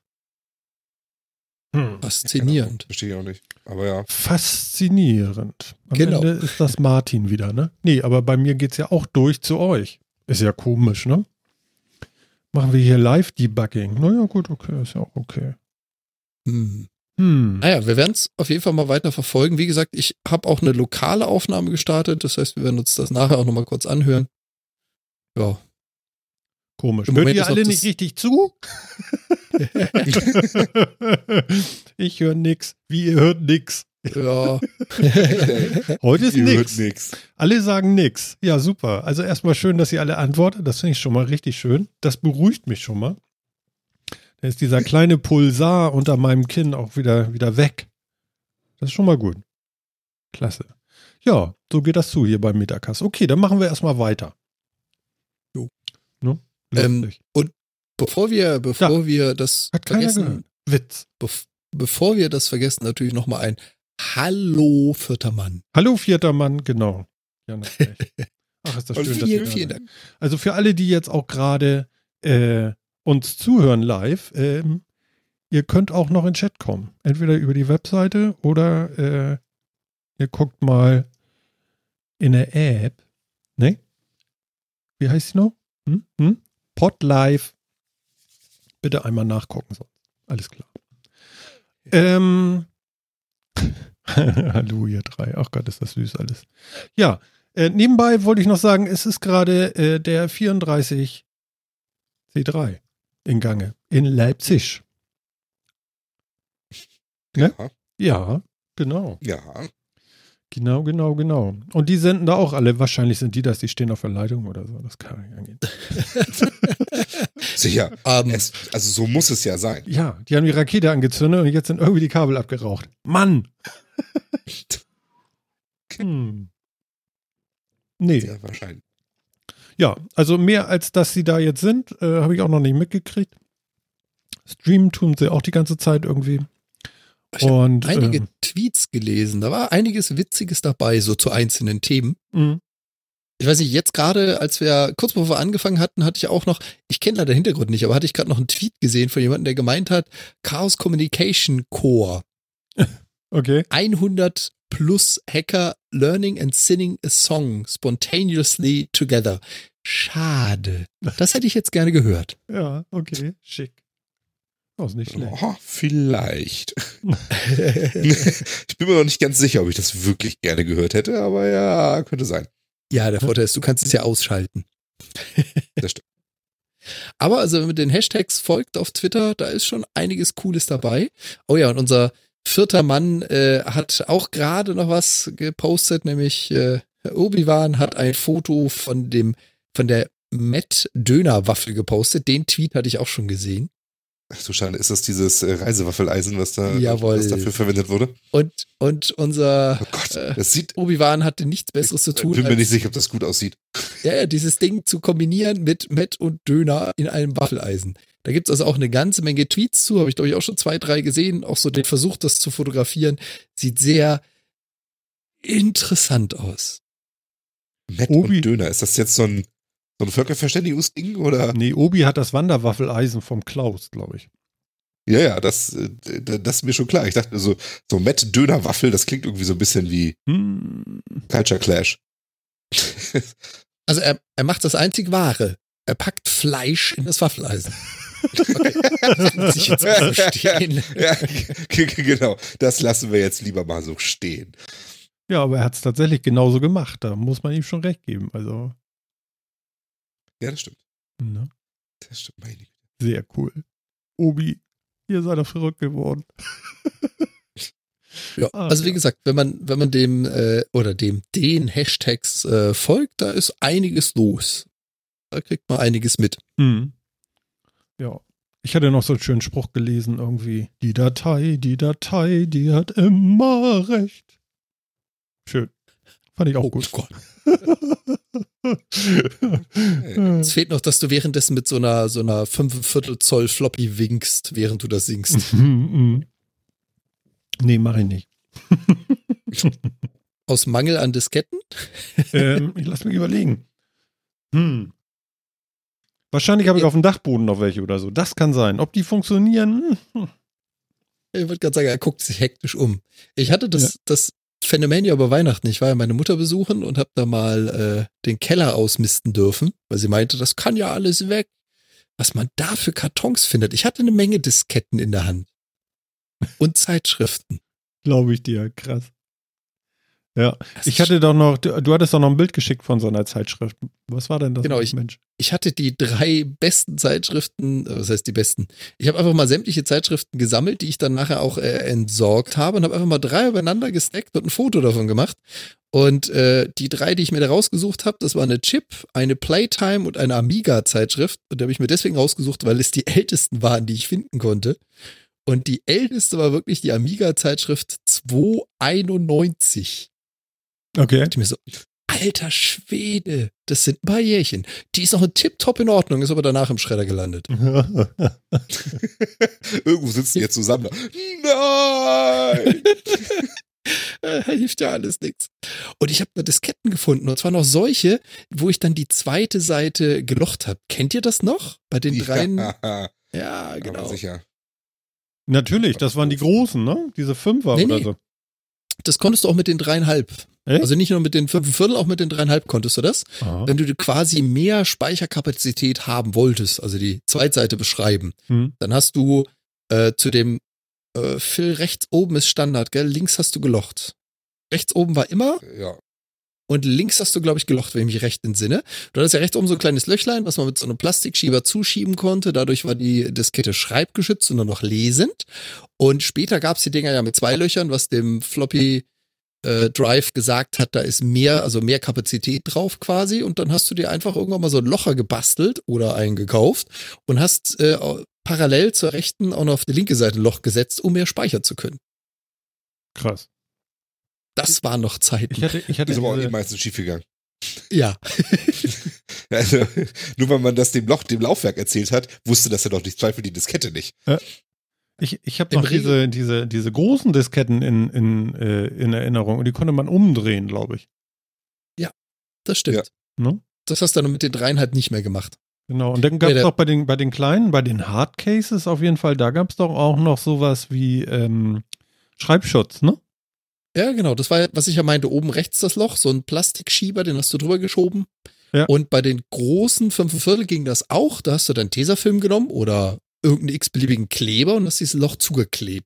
Hm. Faszinierend. Verstehe ich auch nicht. Aber ja. Faszinierend. Am Genau. Ende ist das Martin wieder, ne? Nee, aber bei mir geht's ja auch durch zu euch. Ist ja komisch, ne? Machen wir hier Live-Debugging. Naja, gut, okay, ist ja auch okay. Hm. Hm. Naja, wir werden es auf jeden Fall mal weiter verfolgen. Wie gesagt, ich habe auch eine lokale Aufnahme gestartet. Das heißt, wir werden uns das nachher auch nochmal kurz anhören. Ja. Komisch. Im Hört Moment ihr alle nicht richtig zu? ich höre nix. Wie ihr hört nix. Ja. Heute ist hört nix. nix. Alle sagen nix. Ja, super. Also erstmal schön, dass ihr alle antwortet. Das finde ich schon mal richtig schön. Das beruhigt mich schon mal. Da ist dieser kleine Pulsar unter meinem Kinn auch wieder, wieder weg. Das ist schon mal gut. Klasse. Ja, so geht das zu hier beim Metacast. Okay, dann machen wir erstmal weiter. Jo. Ne? Ähm, Lustig. Bevor wir, bevor Ja. wir das Hat vergessen. Witz. bev bevor wir das vergessen, natürlich nochmal ein Hallo, vierter Mann. Hallo, vierter Mann, genau. Recht. Ach, ist das schön, dass Vielen, ihr da vielen. Dank. Also für alle, die jetzt auch gerade äh, uns zuhören live, ähm, ihr könnt auch noch in Chat kommen. Entweder über die Webseite oder äh, ihr guckt mal in der App. Ne? Wie heißt sie noch? Hm? Hm? Podlive. Bitte einmal nachgucken. So. Alles klar. Ähm. Hallo, ihr drei. Ach Gott, ist das süß alles. Ja, äh, nebenbei wollte ich noch sagen, es ist gerade äh, der 34 C3 in Gange in Leipzig. Ne? Ja. Ja, Genau. Ja. Genau, genau, genau. Und die senden da auch alle. Wahrscheinlich sind die das, die stehen auf der Leitung oder so. Das kann nicht angehen. Sicher. Ähm, Es, also so muss es ja sein. Ja, die haben die Rakete angezündet und jetzt sind irgendwie die Kabel abgeraucht. Mann! hm. Nee. Ja, wahrscheinlich. Ja, also mehr als dass sie da jetzt sind, äh, habe ich auch noch nicht mitgekriegt. Streamen tun sie auch die ganze Zeit irgendwie. Ich Und einige ähm, Tweets gelesen. Da war einiges Witziges dabei, so zu einzelnen Themen. mh, Ich weiß nicht, jetzt gerade, als wir kurz bevor wir angefangen hatten, hatte ich auch noch, ich kenne leider den Hintergrund nicht, aber hatte ich gerade noch einen Tweet gesehen von jemandem, der gemeint hat, Chaos Communication Core, okay. 100 plus Hacker learning and singing a song spontaneously together. Schade. Das hätte ich jetzt gerne gehört. Ja, okay. Schick. Das ist nicht schlecht. Oh, vielleicht. ich bin mir noch nicht ganz sicher, ob ich das wirklich gerne gehört hätte, aber ja, könnte sein. Ja, der Vorteil ist, du kannst es ja ausschalten. Das stimmt. Aber also wenn man den Hashtags folgt auf Twitter, da ist schon einiges Cooles dabei. Oh ja, und unser vierter Mann äh, hat auch gerade noch was gepostet, nämlich äh, Obi-Wan hat ein Foto von dem von der Matt Döner Waffel gepostet. Den Tweet hatte ich auch schon gesehen. Ach so schade, ist das dieses äh, Reisewaffeleisen, was da Jawohl. was dafür verwendet wurde? Und und unser Oh Gott, Äh, das sieht. Obi-Wan hatte nichts Besseres zu Ich tun, bin mir als nicht sicher, ob das gut aussieht. ja, ja, dieses Ding zu kombinieren mit Matt und Döner in einem Waffeleisen. Da gibt's also auch eine ganze Menge Tweets zu, habe ich glaube ich auch schon zwei, drei gesehen. Auch so den Versuch, das zu fotografieren, sieht sehr interessant aus. Matt Obi- und Döner, ist das jetzt so ein, so ein Völkerverständigungsding oder? Nee, Obi hat das Wanderwaffeleisen vom Klaus, glaube ich. Ja, ja, das, äh, das ist mir schon klar. Ich dachte so, so Matt Döner Waffel, das klingt irgendwie so ein bisschen wie Hm. Culture Clash. Also er, er macht das einzig Wahre. Er packt Fleisch in das Waffeleisen. Okay. Das muss ich jetzt mal so stehen. ja, genau. Das lassen wir jetzt lieber mal so stehen. Ja, aber er hat es tatsächlich genauso gemacht. Da muss man ihm schon recht geben. Also, Ja, das stimmt. ne? Das stimmt, meine Güte. sehr cool. Obi, ihr seid doch verrückt geworden. Ja, Ah, also wie ja. gesagt, wenn man, wenn man dem äh, oder dem den Hashtags äh, folgt, da ist einiges los. Da kriegt man einiges mit. Mhm. Ja. Ich hatte noch so einen schönen Spruch gelesen, irgendwie. Die Datei, die Datei, die hat immer recht. Schön. Fand ich auch Oh gut. Gott. Es fehlt noch, dass du währenddessen mit so einer so einer 5 Viertel Zoll Floppy winkst, während du das singst. Mhm. nee, mach ich nicht. Aus Mangel an Disketten? ähm, ich lass mich überlegen. Hm. Wahrscheinlich habe ich auf dem Dachboden noch welche oder so. Das kann sein. Ob die funktionieren? Hm. Ich würde gerade sagen, er guckt sich hektisch um. Ich hatte das, das Phänomen ja über Weihnachten. Ich war ja meine Mutter besuchen und habe da mal äh, den Keller ausmisten dürfen, weil sie meinte, das kann ja alles weg. Was man da für Kartons findet. Ich hatte eine Menge Disketten in der Hand. Und Zeitschriften. Glaube ich dir. Krass. Ja. Das Ich hatte doch noch, du, du hattest doch noch ein Bild geschickt von so einer Zeitschrift. Was war denn das? Genau, ich- Mensch. ich hatte die drei besten Zeitschriften, äh, was heißt die besten? Ich habe einfach mal sämtliche Zeitschriften gesammelt, die ich dann nachher auch äh, entsorgt habe und habe einfach mal drei übereinander gesteckt und ein Foto davon gemacht. Und äh, die drei, die ich mir da rausgesucht habe, das war eine Chip, eine Playtime und eine Amiga-Zeitschrift. Und die habe ich mir deswegen rausgesucht, weil es die ältesten waren, die ich finden konnte. Und die älteste war wirklich die Amiga-Zeitschrift 291. Okay. dachte ich mir so, alter Schwede, das sind ein paar Jährchen. Die ist noch ein Tipptopp in Ordnung, ist aber danach im Schredder gelandet. Irgendwo sitzen die jetzt zusammen. Nein! Hilft ja alles nichts. Und ich habe da Disketten gefunden, und zwar noch solche, wo ich dann die zweite Seite gelocht habe. Kennt ihr das noch? Bei den dreien? Ja, Ja, aber genau. sicher. Natürlich, das waren die großen, ne? Diese Fünfer Nee, oder nee. so. Das konntest du auch mit den dreieinhalb. Echt? Also nicht nur mit den fünf Viertel, auch mit den dreieinhalb konntest du das. Aha. Wenn du quasi mehr Speicherkapazität haben wolltest, also die Zweitseite beschreiben, Hm. dann hast du äh, zu dem äh, Fill rechts oben ist Standard, gell? Links hast du gelocht. Rechts oben war immer Ja. Und links hast du, glaube ich, gelocht, wenn ich mich recht entsinne. Du hattest ja rechts oben so ein kleines Löchlein, was man mit so einem Plastikschieber zuschieben konnte. Dadurch war die Diskette schreibgeschützt und nur noch lesend. Und später gab's die Dinger ja mit zwei Löchern, was dem Floppy äh, Drive gesagt hat, da ist mehr, also mehr Kapazität drauf quasi. Und dann hast du dir einfach irgendwann mal so ein Locher gebastelt oder eingekauft und hast äh, parallel zur rechten auch noch auf die linke Seite ein Loch gesetzt, um mehr speichern zu können. Krass. Das war noch Zeiten. Ich hatte, ich hatte Ist aber auch diese- eh meistens schiefgegangen. ja. Also, nur weil man das dem Loch, dem Laufwerk erzählt hat, wusste das ja doch nicht, zweifel die Diskette nicht. Ich, ich habe noch diese, diese, diese großen Disketten in, in, äh, in Erinnerung und die konnte man umdrehen, glaube ich. Das stimmt. Ja. Ne? Das hast du dann mit den dreien halt nicht mehr gemacht. Genau. Und dann gab es der- auch bei den, bei den kleinen, bei den Hardcases auf jeden Fall, da gab es doch auch noch sowas wie ähm, Schreibschutz, ne? Ja, genau. Das war, was ich ja meinte, oben rechts das Loch, so ein Plastikschieber, den hast du drüber geschoben. Ja. Und bei den großen 5 Viertel ging das auch. Da hast du dann Tesafilm genommen oder irgendeinen x-beliebigen Kleber und hast dieses Loch zugeklebt.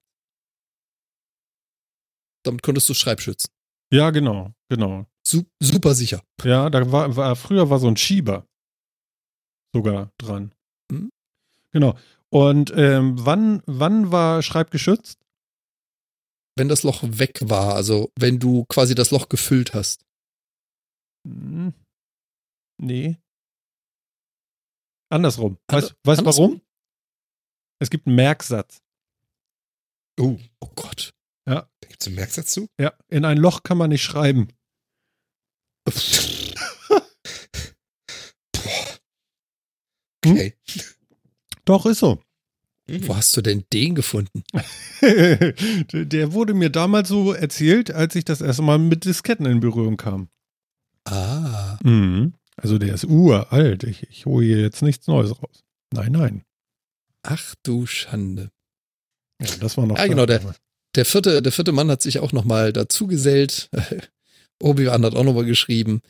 Damit konntest du Schreibschützen. Ja, genau, genau. Su super sicher. Ja, da war, war früher war so ein Schieber sogar dran. Mhm. Genau. Und ähm, wann, wann war Schreibgeschützt? Wenn das Loch weg war, also wenn du quasi das Loch gefüllt hast. Hm. Nee. Andersrum. Ander- Weißt du andersrum? warum? Es gibt einen Merksatz. Oh, Oh Gott. da gibt's einen Merksatz zu? Ja, in ein Loch kann man nicht schreiben. Okay. Doch, ist so. Mhm. Wo hast du denn den gefunden? Der wurde mir damals so erzählt, als ich das erste Mal mit Disketten in Berührung kam. Ah. Mhm. Also der ist uralt. Ich, ich hole hier jetzt nichts Neues raus. Nein, nein. Ach du Schande. Ja, das war noch. Ja, genau, der- Der vierte, der vierte Mann hat sich auch nochmal dazu gesellt. Obi-Wan hat auch nochmal geschrieben.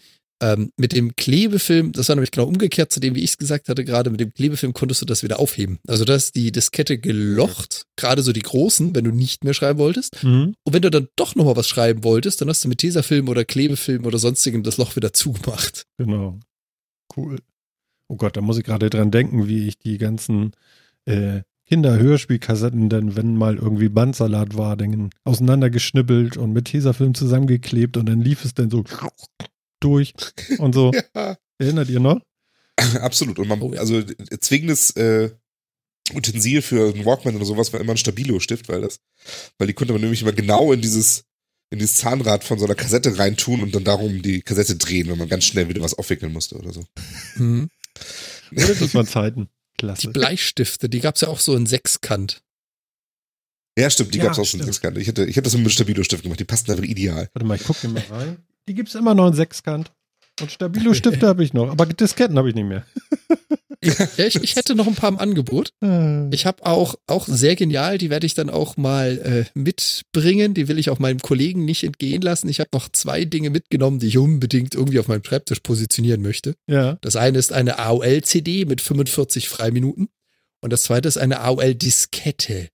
Ähm, mit dem Klebefilm, das war nämlich genau umgekehrt zu dem, wie ich es gesagt hatte, gerade mit dem Klebefilm konntest du das wieder aufheben. Also da ist die Diskette gelocht, gerade so die großen, wenn du nicht mehr schreiben wolltest. Mhm. Und wenn du dann doch nochmal was schreiben wolltest, dann hast du mit Tesafilm oder Klebefilm oder sonstigem das Loch wieder zugemacht. Genau. Cool. Oh Gott, da muss ich gerade dran denken, wie ich die ganzen äh, Kinderhörspielkassetten dann, wenn mal irgendwie Bandsalat war, dann auseinandergeschnippelt und mit Tesafilm zusammengeklebt und dann lief es dann so durch und so. Ja, Erinnert ihr noch? absolut. Und man, Oh ja. also zwingendes äh, Utensil für einen Walkman oder sowas war immer ein Stabilo-Stift, weil das, weil die konnte man nämlich immer genau in dieses, in dieses Zahnrad von so einer Kassette reintun und dann darum die Kassette drehen, wenn man ganz schnell wieder was aufwickeln musste oder so. Hm. Das waren Zeiten. Die Klasse. Bleistifte, die gab's ja auch so in Sechskant. Ja, stimmt, die Ja, gab's auch schon stimmt. Sechskant. Ich hätte, ich hätte das mit Stabilo-Stift gemacht, die passten einfach ideal. Warte mal, ich gucke mal rein. Die gibt es immer noch in Sechskant. Und Stabilo-Stifte habe ich noch, aber Disketten habe ich nicht mehr. Ja, ich, ich hätte noch ein paar im Angebot. Äh, Ich habe auch, auch sehr genial, die werde ich dann auch mal äh, mitbringen. Die will ich auch meinem Kollegen nicht entgehen lassen. Ich habe noch zwei Dinge mitgenommen, die ich unbedingt irgendwie auf meinem Schreibtisch positionieren möchte. ja. Das eine ist eine AOL-CD mit 45 Freiminuten und das zweite ist eine AOL-Diskette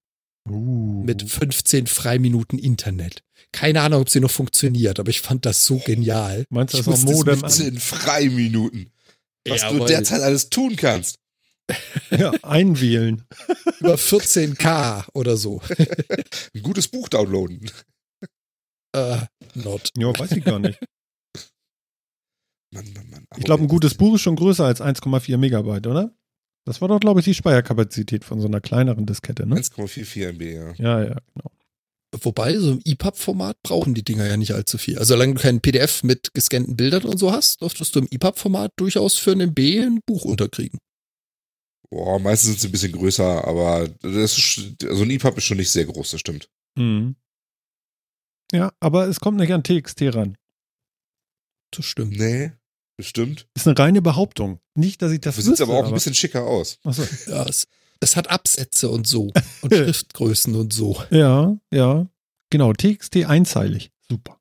Uh. mit 15 Freiminuten Internet. Keine Ahnung, ob sie noch funktioniert, aber ich fand das so genial. Meinst du, das ist noch Modem mit an? in Freiminuten. Was du Jawohl. derzeit alles tun kannst. Ja, einwählen. Über 14K oder so. Ein gutes Buch downloaden. Äh, not. Ja, weiß ich gar nicht. Mann, Mann, Mann. Ich glaube, ein gutes Buch ist schon größer als 1,4 Megabyte, oder? Das war doch, glaube ich, die Speicherkapazität von so einer kleineren Diskette, ne? 1,44 MB, ja. Ja, ja, genau. Wobei, so im EPUB-Format brauchen die Dinger ja nicht allzu viel. Also solange du kein PDF mit gescannten Bildern und so hast, dürftest du im EPUB-Format durchaus für einen B ein Buch unterkriegen. Boah, meistens sind sie ein bisschen größer, aber das ist, also ein EPUB ist schon nicht sehr groß, das stimmt. Mhm. Ja, aber es kommt nicht an TXT ran. Das stimmt. Nee, bestimmt. Ist eine reine Behauptung. Nicht, dass ich das es wüsste, aber auch ein bisschen schicker aus. Achso. Ja, es, es hat Absätze und so. Und Schriftgrößen und so. Ja, ja. Genau, TXT einzeilig. Super.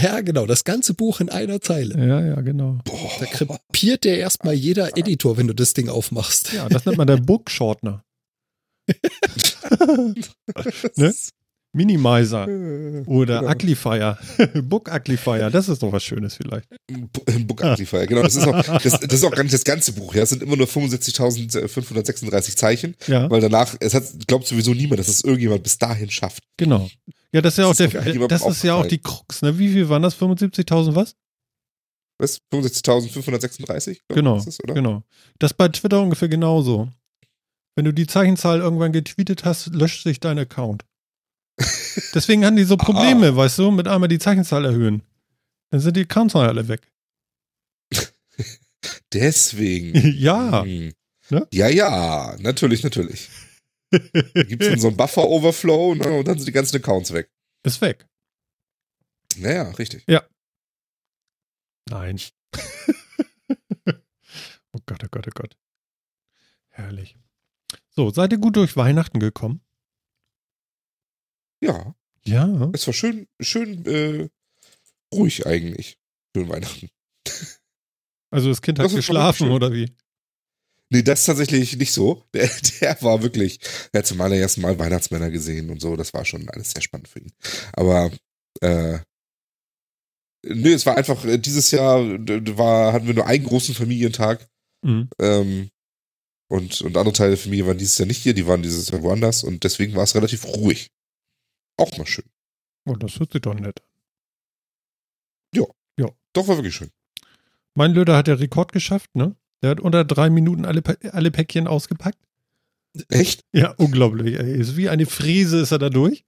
Ja, genau. Das ganze Buch in einer Zeile. Ja, ja, genau. Boah. Da krepiert dir erstmal jeder Editor, wenn du das Ding aufmachst. Ja, das nennt man der Bookshortener. ne? Minimizer oder Genau. Uglifier. Book Uglifier, das ist doch was Schönes vielleicht. Book Amplifier, genau. Das ist, auch, das, das ist auch gar nicht das ganze Buch. Ja, es sind immer nur 75.536 Zeichen, Ja, weil danach, es hat, glaubt sowieso niemand, dass es irgendjemand bis dahin schafft. genau. Ja, das ist ja auch Das ist der, das ist ja auch die Krux, ne? Wie viel waren das? 75.000 was? Was? 65.536? glaub, Genau, ist es, oder? genau. Das ist bei Twitter ungefähr genauso. Wenn du die Zeichenzahl irgendwann getweetet hast, löscht sich dein Account. Deswegen haben die so Probleme, weißt du, mit einmal die Zeichenzahl erhöhen. Dann sind die Accounts alle weg. Deswegen. ja. Hm. Ne? Ja, ja, natürlich, natürlich. Gibt es dann so einen Buffer-Overflow ne, und dann sind die ganzen Accounts weg. Ist weg. Naja, richtig. Nein. oh Gott, oh Gott, oh Gott. Herrlich. So, seid ihr gut durch Weihnachten gekommen? Ja, Ja. es war schön, schön äh, ruhig eigentlich. Schön Weihnachten. Also das Kind hat Das geschlafen, oder wie? Nee, das ist tatsächlich nicht so. Der, der war wirklich, er hat zum allerersten Mal Weihnachtsmänner gesehen und so. Das war schon alles sehr spannend für ihn. Aber äh, nö, es war einfach, äh, dieses Jahr war, hatten wir nur einen großen Familientag. Mhm. Ähm, und, und andere Teile der Familie waren dieses Jahr nicht hier, die waren dieses Jahr woanders und deswegen war es relativ ruhig. Auch mal schön. Oh, das hört sich doch nett. an. Doch, war wirklich schön. Mein Löder hat der Rekord geschafft, ne? Der hat unter drei Minuten alle, alle Päckchen ausgepackt. Echt? Ja, unglaublich. Ey. Ist wie eine Fräse ist er da durch.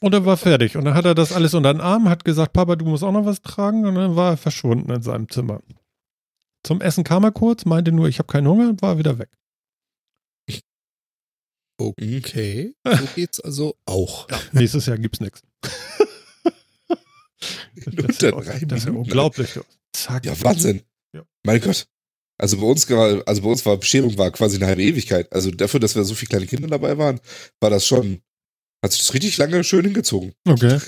Und er war fertig. Und dann hat er das alles unter den Arm, hat gesagt, Papa, du musst auch noch was tragen. Und dann war er verschwunden in seinem Zimmer. Zum Essen kam er kurz, meinte nur, ich habe keinen Hunger und war wieder weg. Okay, so geht's also auch. Nächstes Jahr gibt's nichts. Das ist ja, das ist ja unglaublich. Zack. Ja, Wahnsinn. Ja. Mein Gott. Also bei uns, war- also bei uns war Bescherung war quasi eine halbe Ewigkeit. Also dafür, dass wir so viele kleine Kinder dabei waren, war das schon, hat sich das richtig lange schön hingezogen. Okay.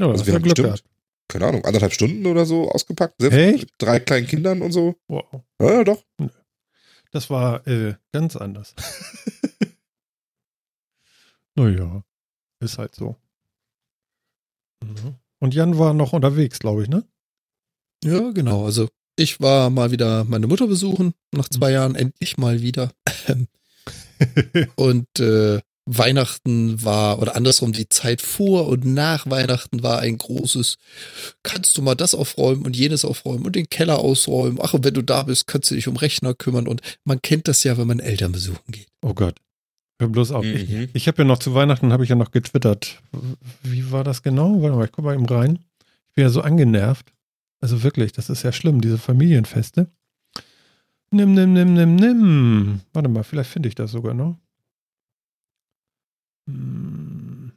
Ja, Also wir ja haben Glück bestimmt, gehabt. keine Ahnung, anderthalb Stunden oder so ausgepackt. Selbst Echt? mit drei kleinen Kindern und so. Wow. Ja, ja, doch. Das war äh, ganz anders. Naja, ist halt so. Mhm. Und Jan war noch unterwegs, glaube ich, ne? Ja, genau. Also ich war mal wieder meine Mutter besuchen, nach zwei Mhm. Jahren endlich mal wieder. Und äh, Weihnachten war, oder andersrum, die Zeit vor und nach Weihnachten war ein großes, kannst du mal das aufräumen und jenes aufräumen und den Keller ausräumen. Ach, und wenn du da bist, kannst du dich um Rechner kümmern. Und man kennt das ja, wenn man Eltern besuchen geht. oh Gott. Hör bloß auf. Ich, Mhm. ich habe ja noch zu Weihnachten, habe ich ja noch getwittert. Wie war das genau? Warte mal, ich gucke mal eben rein. Ich bin ja so angenervt. Also wirklich, das ist ja schlimm, diese Familienfeste. Nimm, nimm, nimm, nimm, nimm. Warte mal, vielleicht finde ich das sogar noch. Hm.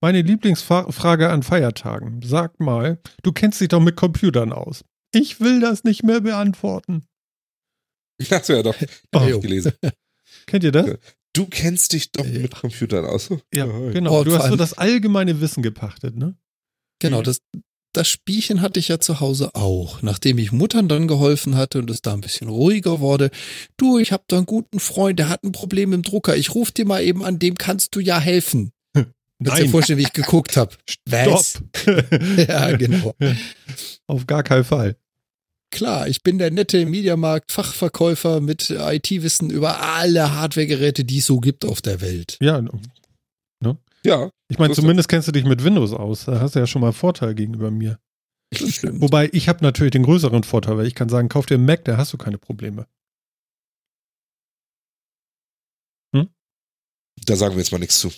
Meine Lieblingsfrage an Feiertagen. Sag mal, du kennst dich doch mit Computern aus. Ich will das nicht mehr beantworten. Das wäre doch Oh, ich gelesen. kennt ihr das? Du kennst dich doch mit Computern aus. Ja, Ja, genau. Oh, Du hast so das allgemeine Wissen gepachtet, ne? Genau, Mhm. das, das Spielchen hatte ich ja zu Hause auch. Nachdem ich Muttern dann geholfen hatte und es da ein bisschen ruhiger wurde. Du, ich habe da einen guten Freund, der hat ein Problem im Drucker. Ich ruf dir mal eben an, dem kannst du ja helfen. Kannst dir vorstellen, wie ich geguckt habe. Stopp. Ja, genau. Auf gar keinen Fall. Klar, ich bin der nette Mediamarkt-Fachverkäufer mit IT-Wissen über alle Hardwaregeräte, die es so gibt auf der Welt. Ja, Ja, ich meine, zumindest kennst du dich mit Windows aus. Da hast du ja schon mal einen Vorteil gegenüber mir. Das stimmt. Wobei, ich habe natürlich den größeren Vorteil, weil ich kann sagen, kauf dir einen Mac, da hast du keine Probleme. da sagen wir jetzt mal nichts zu.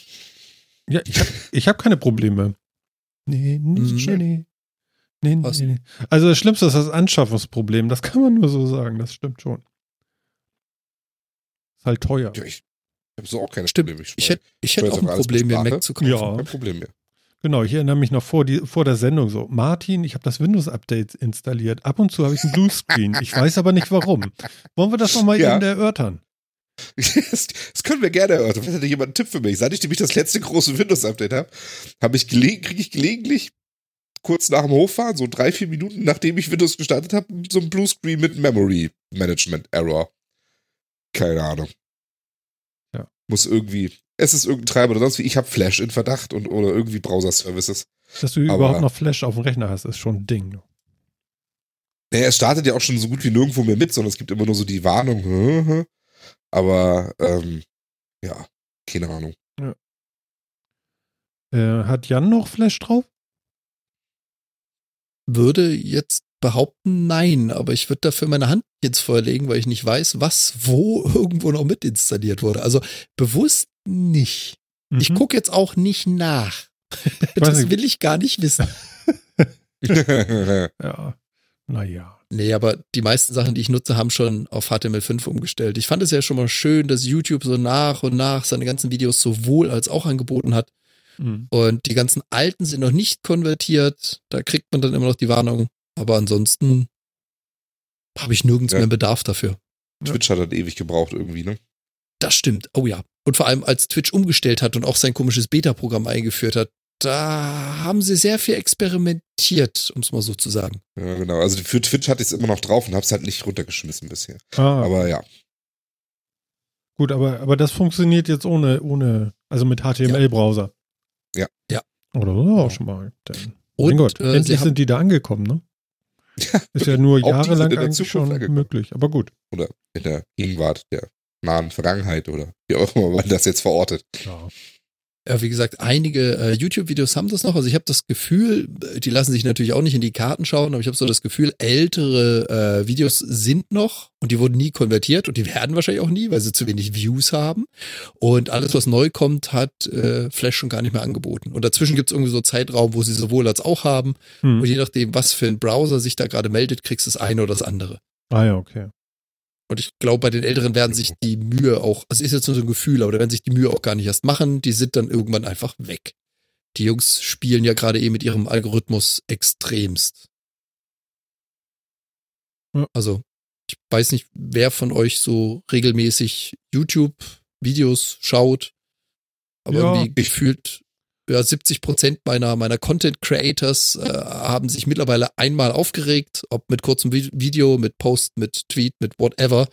Ja, ich habe ich hab keine Probleme. Nee, nee, Mhm. nee, nee. Nee, nee. Also das Schlimmste ist das Anschaffungsproblem. Das kann man nur so sagen. Das stimmt schon. Ist halt teuer. Ja, ich habe so auch keine Stimmt. Probleme. Ich hätte ich hätte auch ein Problem, mit mir. Mac zu kaufen. Ja. Kein Problem mehr. Genau, ich erinnere mich noch vor, die, vor der Sendung so. Martin, ich habe das Windows-Update installiert. Ab und zu habe ich einen Bluescreen. Ich weiß aber nicht warum. Wollen wir das nochmal Ja. eben erörtern? Das, das können wir gerne erörtern. Vielleicht hätte jemand einen Tipp für mich. Seit ich nämlich das letzte große Windows-Update habe, habe ich kriege ich gelegentlich kurz nach dem Hochfahren, so drei, vier Minuten, nachdem ich Windows gestartet habe, so ein Bluescreen mit Memory Management Error. Keine Ahnung. muss irgendwie, es ist irgendein Treiber oder sonst wie. Ich habe Flash in Verdacht und oder irgendwie Browser-Services. Dass du Aber- überhaupt noch Flash auf dem Rechner hast, ist schon ein Ding. Naja, es startet ja auch schon so gut wie nirgendwo mehr mit, sondern es gibt immer nur so die Warnung. Aber ähm, ja, keine Ahnung. Äh, hat Jan noch Flash drauf? Würde jetzt behaupten, nein, aber ich würde dafür meine Hand jetzt vorlegen, weil ich nicht weiß, was wo irgendwo noch mit installiert wurde. Also bewusst nicht. Ich Mhm. gucke jetzt auch nicht nach. Das will ich gar nicht wissen. Ja. Naja. Nee, aber die meisten Sachen, die ich nutze, haben schon auf HTML5 umgestellt. Ich fand es ja schon mal schön, dass YouTube so nach und nach seine ganzen Videos sowohl als auch angeboten hat. Mhm. Und die ganzen alten sind noch nicht konvertiert. Da kriegt man dann immer noch die Warnung. Aber ansonsten habe ich nirgends Ja. mehr Bedarf dafür. Twitch hat halt ewig gebraucht irgendwie, ne? Das stimmt. Oh ja. Und vor allem, als Twitch umgestellt hat und auch sein komisches Beta-Programm eingeführt hat, da haben sie sehr viel experimentiert, um es mal so zu sagen. Ja, genau. Also für Twitch hatte ich es immer noch drauf und hab's halt nicht runtergeschmissen bisher. Ah, Aber ja. gut, aber, aber das funktioniert jetzt ohne, ohne, also mit HTML-Browser. Ja. Ja. Oder so auch schon mal. Denn, Und, mein Gott, äh, endlich haben- sind die da angekommen, ne? Ja, Ist ja nur jahrelang eigentlich schon angekommen. möglich. Aber gut. Oder in der Gegenwart der nahen Vergangenheit oder wie auch immer man das jetzt verortet. Ja. Ja, wie gesagt, einige äh, YouTube-Videos haben das noch. Also ich habe das Gefühl, äh, die lassen sich natürlich auch nicht in die Karten schauen, aber ich habe so das Gefühl, ältere äh, Videos sind noch und die wurden nie konvertiert und die werden wahrscheinlich auch nie, weil sie zu wenig Views haben. Und alles, was neu kommt, hat äh, Flash schon gar nicht mehr angeboten. Und dazwischen gibt es irgendwie so Zeitraum, wo sie sowohl als auch haben. Hm. Und je nachdem, was für ein Browser sich da gerade meldet, kriegst du das eine oder das andere. Ah ja, okay. Und ich glaube, bei den Älteren werden sich die Mühe auch, also ist jetzt nur so ein Gefühl, aber da werden sich die Mühe auch gar nicht erst machen. Die sind dann irgendwann einfach weg. Die Jungs spielen ja gerade eh mit ihrem Algorithmus extremst. Ja. Also, ich weiß nicht, wer von euch so regelmäßig YouTube-Videos schaut, aber Ja. irgendwie gefühlt ja, 70 Prozent meiner, meiner Content Creators äh, haben sich mittlerweile einmal aufgeregt, ob mit kurzem Vi- Video, mit Post, mit Tweet, mit whatever,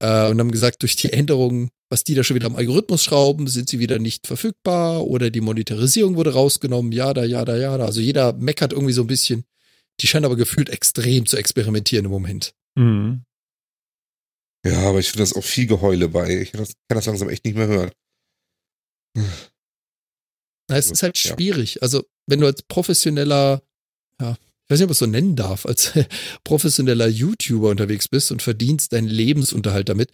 äh, und haben gesagt, durch die Änderungen, was die da schon wieder am Algorithmus schrauben, sind sie wieder nicht verfügbar oder die Monetarisierung wurde rausgenommen, ja, da, ja, da, ja, da. Also jeder meckert irgendwie so ein bisschen. Die scheinen aber gefühlt extrem zu experimentieren im Moment. Mhm. Ja, aber ich finde das auch viel Geheule bei. Ich kann das, kann das langsam echt nicht mehr hören. Na, es ist halt schwierig. Also, wenn du als professioneller, ja, ich weiß nicht, ob ich es so nennen darf, als professioneller YouTuber unterwegs bist und verdienst deinen Lebensunterhalt damit,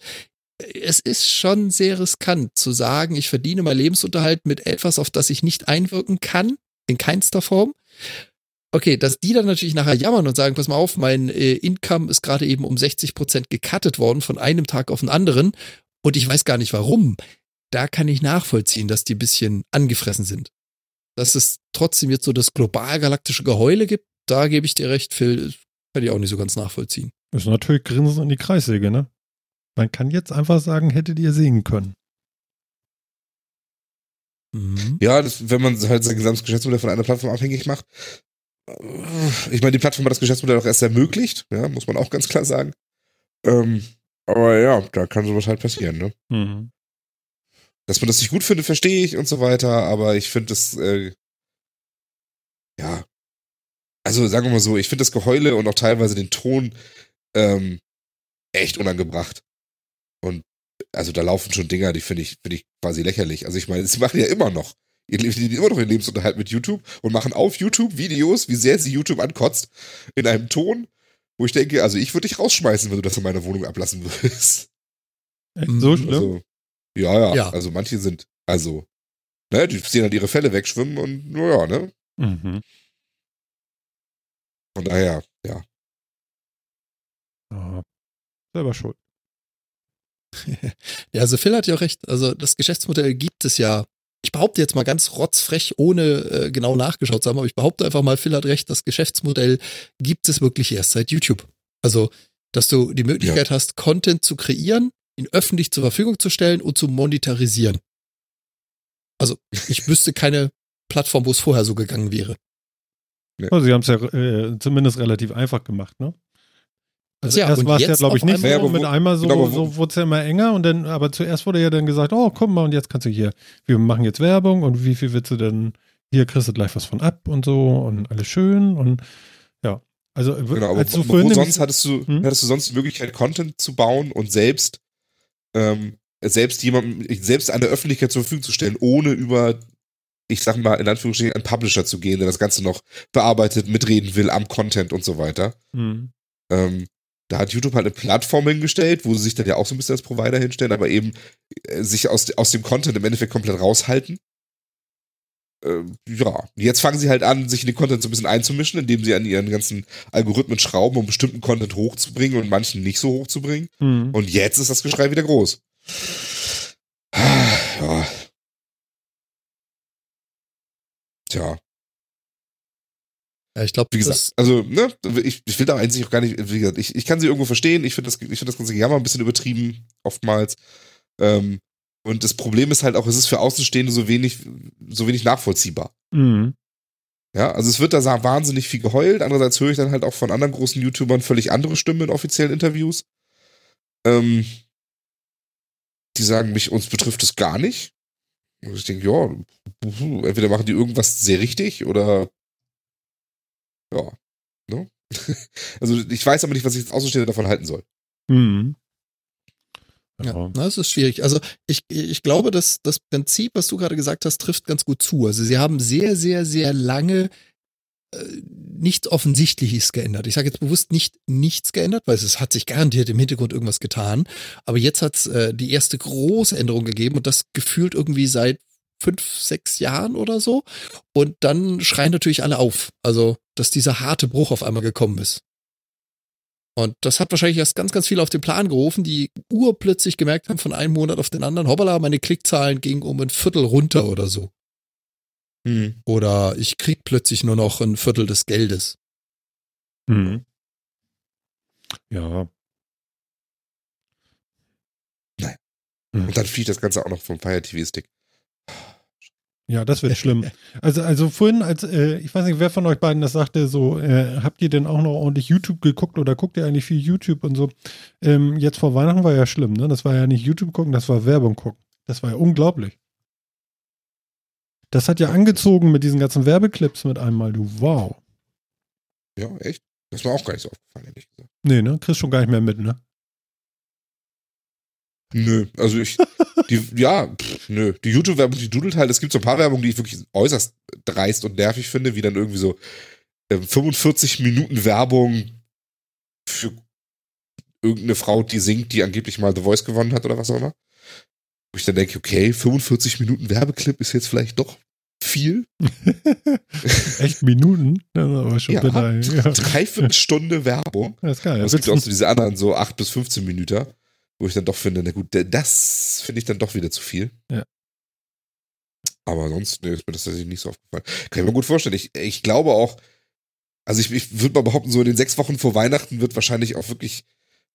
es ist schon sehr riskant zu sagen, ich verdiene meinen Lebensunterhalt mit etwas, auf das ich nicht einwirken kann, in keinster Form. Okay, dass die dann natürlich nachher jammern und sagen, pass mal auf, mein äh, Income ist gerade eben um 60 Prozent gecuttet worden von einem Tag auf den anderen und ich weiß gar nicht warum. Da kann ich nachvollziehen, dass die ein bisschen angefressen sind. Dass es trotzdem jetzt so das global-galaktische Geheule gibt, da gebe ich dir recht, Phil, kann ich auch nicht so ganz nachvollziehen. Ist natürlich Grinsen in die Kreissäge, ne? Man kann jetzt einfach sagen, hättet ihr sehen können. Mhm. Ja, das, wenn man halt sein gesamtes Geschäftsmodell von einer Plattform abhängig macht. Ich meine, die Plattform hat das Geschäftsmodell auch erst ermöglicht, ja, muss man auch ganz klar sagen. Ähm, aber ja, da kann sowas halt passieren, ne? Mhm. Dass man das nicht gut findet, verstehe ich und so weiter, aber ich finde das, äh, ja, also sagen wir mal so, ich finde das Geheule und auch teilweise den Ton ähm, echt unangebracht. Und also da laufen schon Dinger, die finde ich, finde ich quasi lächerlich. Also ich meine, sie machen ja immer noch. Die verdienen immer noch ihren Lebensunterhalt mit YouTube und machen auf YouTube Videos, wie sehr sie YouTube ankotzt, in einem Ton, wo ich denke, also ich würde dich rausschmeißen, wenn du das in meiner Wohnung ablassen würdest. Echt Mhm. so schlimm? Also, ja, ja, Ja. Also manche sind, also, ne, die sehen halt ihre Fälle wegschwimmen und naja, ne? Mhm. Von daher, ja. Ja. Selber schuld. Ja, also Phil hat ja auch recht. Also das Geschäftsmodell gibt es ja. Ich behaupte jetzt mal ganz rotzfrech, ohne äh, genau nachgeschaut zu haben, aber ich behaupte einfach mal, Phil hat recht, das Geschäftsmodell gibt es wirklich erst seit YouTube. Also, dass du die Möglichkeit hast, Content zu kreieren, ihn öffentlich zur Verfügung zu stellen und zu monetarisieren. Also, ich wüsste keine Plattform, wo es vorher so gegangen wäre. Also sie haben es ja äh, zumindest relativ einfach gemacht, ne? Also Ja, erst war es ja, glaube ich, nicht einmal- so. Ja, aber mit einmal so, genau, aber so wurde es ja immer enger und dann, aber zuerst wurde ja dann gesagt, oh, guck mal, und jetzt kannst du hier, wir machen jetzt Werbung und wie viel willst du denn, hier kriegst du gleich was von ab und so und alles schön und ja. Also Genau, aber als du wo, vorhin wo sonst hattest du, Hm? hattest du sonst die Möglichkeit, Content zu bauen und selbst, ähm, selbst jemandem, selbst an der Öffentlichkeit zur Verfügung zu stellen, ohne über, ich sag mal, in Anführungsstrichen, einen Publisher zu gehen, der das Ganze noch bearbeitet, mitreden will am Content und so weiter. Hm. Ähm, da hat YouTube halt eine Plattform hingestellt, wo sie sich dann ja auch so ein bisschen als Provider hinstellen, aber eben äh, sich aus, aus dem Content im Endeffekt komplett raushalten. Ähm, ja, jetzt fangen sie halt an, sich in den Content so ein bisschen einzumischen, indem sie an ihren ganzen Algorithmen schrauben, um bestimmten Content hochzubringen und manchen nicht so hochzubringen. Hm. Und jetzt ist das Geschrei wieder groß. Ja. Tja, Ja, ich glaube, wie gesagt, also, ne, ich, ich will da eigentlich auch gar nicht, wie gesagt, ich, ich kann sie irgendwo verstehen, ich finde das, ich finde das ganze Jammer ein bisschen übertrieben, oftmals. Ähm, und das Problem ist halt auch, es ist für Außenstehende so wenig, so wenig nachvollziehbar. Hm. Ja, also es wird da wahnsinnig viel geheult. Andererseits höre ich dann halt auch von anderen großen YouTubern völlig andere Stimmen in offiziellen Interviews. Ähm, die sagen, mich, uns betrifft es gar nicht. Und ich denke, ja, entweder machen die irgendwas sehr richtig oder ja. Ne? Also ich weiß aber nicht, was ich als Außenstehender davon halten soll. Hm. Ja, das ist schwierig. Also ich, ich glaube, dass das Prinzip, was du gerade gesagt hast, trifft ganz gut zu. Also sie haben sehr, sehr, sehr lange äh, nichts Offensichtliches geändert. Ich sage jetzt bewusst nicht nichts geändert, weil es hat sich garantiert im Hintergrund irgendwas getan. Aber jetzt hat es äh, die erste große Änderung gegeben und das gefühlt irgendwie seit fünf, sechs Jahren oder so. Und dann schreien natürlich alle auf. Also, dass dieser harte Bruch auf einmal gekommen ist. Und das hat wahrscheinlich erst ganz, ganz viele auf den Plan gerufen, die urplötzlich gemerkt haben von einem Monat auf den anderen, hoppala, meine Klickzahlen gingen um ein Viertel runter oder so. Oder ich krieg plötzlich nur noch ein Viertel des Geldes. Hm. Ja. Nein. Hm. Und dann fliegt das Ganze auch noch vom Fire TV Stick. Ja, das wird schlimm. Also, also vorhin, als äh, ich weiß nicht, wer von euch beiden das sagte, so, äh, habt ihr denn auch noch ordentlich YouTube geguckt oder guckt ihr eigentlich viel YouTube und so? Ähm, jetzt vor Weihnachten war ja schlimm, ne? Das war ja nicht YouTube gucken, das war Werbung gucken. Das war ja unglaublich. Das hat ja angezogen mit diesen ganzen Werbeclips mit einmal, du wow. Ja, echt? Das mir auch gar nicht so aufgefallen, ehrlich gesagt. Nee, ne? Kriegst schon gar nicht mehr mit, ne? Nö, also ich, die, ja, pff, nö. Die YouTube-Werbung, die dudelt halt. Es gibt so ein paar Werbungen, die ich wirklich äußerst dreist und nervig finde, wie dann irgendwie so ähm, 45 Minuten Werbung für irgendeine Frau, die singt, die angeblich mal The Voice gewonnen hat oder was auch immer. Wo ich dann denke, okay, 45 Minuten Werbeclip ist jetzt vielleicht doch viel. Echt Minuten? Das ist aber schon Ja. Ja. dreiviertel Stunde Werbung. Das ist geil. Aber es gibt auch so diese anderen, so 8 bis 15 Minuten, wo ich dann doch finde, na gut, das finde ich dann doch wieder zu viel. Ja. Aber sonst, nee, ist mir das tatsächlich nicht so aufgefallen. Kann ich mir gut vorstellen. Ich, ich glaube auch, also ich, ich würde mal behaupten, so in den sechs Wochen vor Weihnachten wird wahrscheinlich auch wirklich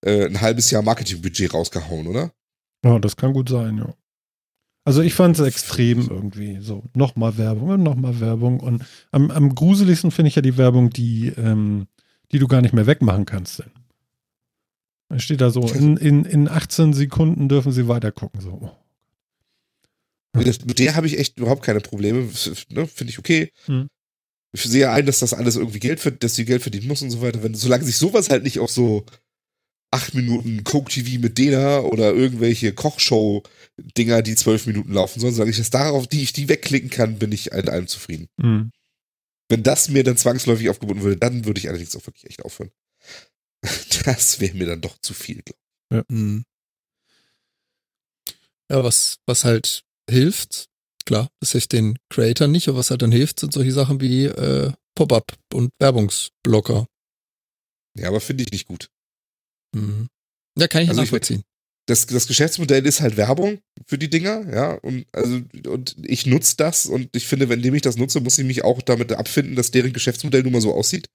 äh, ein halbes Jahr Marketingbudget rausgehauen, oder? Ja, das kann gut sein, ja. Also ich fand es extrem irgendwie. So, nochmal Werbung und nochmal Werbung. Und am, am gruseligsten finde ich ja die Werbung, die, ähm, die du gar nicht mehr wegmachen kannst. Denn. Da steht da so, in, in, in 18 Sekunden dürfen sie weitergucken. So. Das, mit der habe ich echt überhaupt keine Probleme. Ne, Finde ich okay. Hm. Ich sehe ein, dass das alles irgendwie Geld für, dass die Geld verdienen muss und so weiter. Wenn, solange sich sowas halt nicht auf so acht Minuten Coke TV mit Dena oder irgendwelche Kochshow-Dinger, die zwölf Minuten laufen sollen, solange ich das darauf, die ich die wegklicken kann, bin ich in allem zufrieden. Mhm. Wenn das mir dann zwangsläufig aufgebunden würde, dann würde ich allerdings auch wirklich echt aufhören. Das wäre mir dann doch zu viel, glaub Hm. Ja, was, was halt hilft, klar, das hilft den Creatern nicht, aber was halt dann hilft, sind solche Sachen wie äh, Pop-up und Werbungsblocker. ich. Ja, aber finde ich nicht gut. Mhm. Ja, kann ich Also ich- nachvollziehen. das, das Geschäftsmodell ist halt Werbung für die Dinger, ja, und also und ich nutze das und ich finde, wenn ich das nutze, muss ich mich auch damit abfinden, dass deren Geschäftsmodell nun mal so aussieht.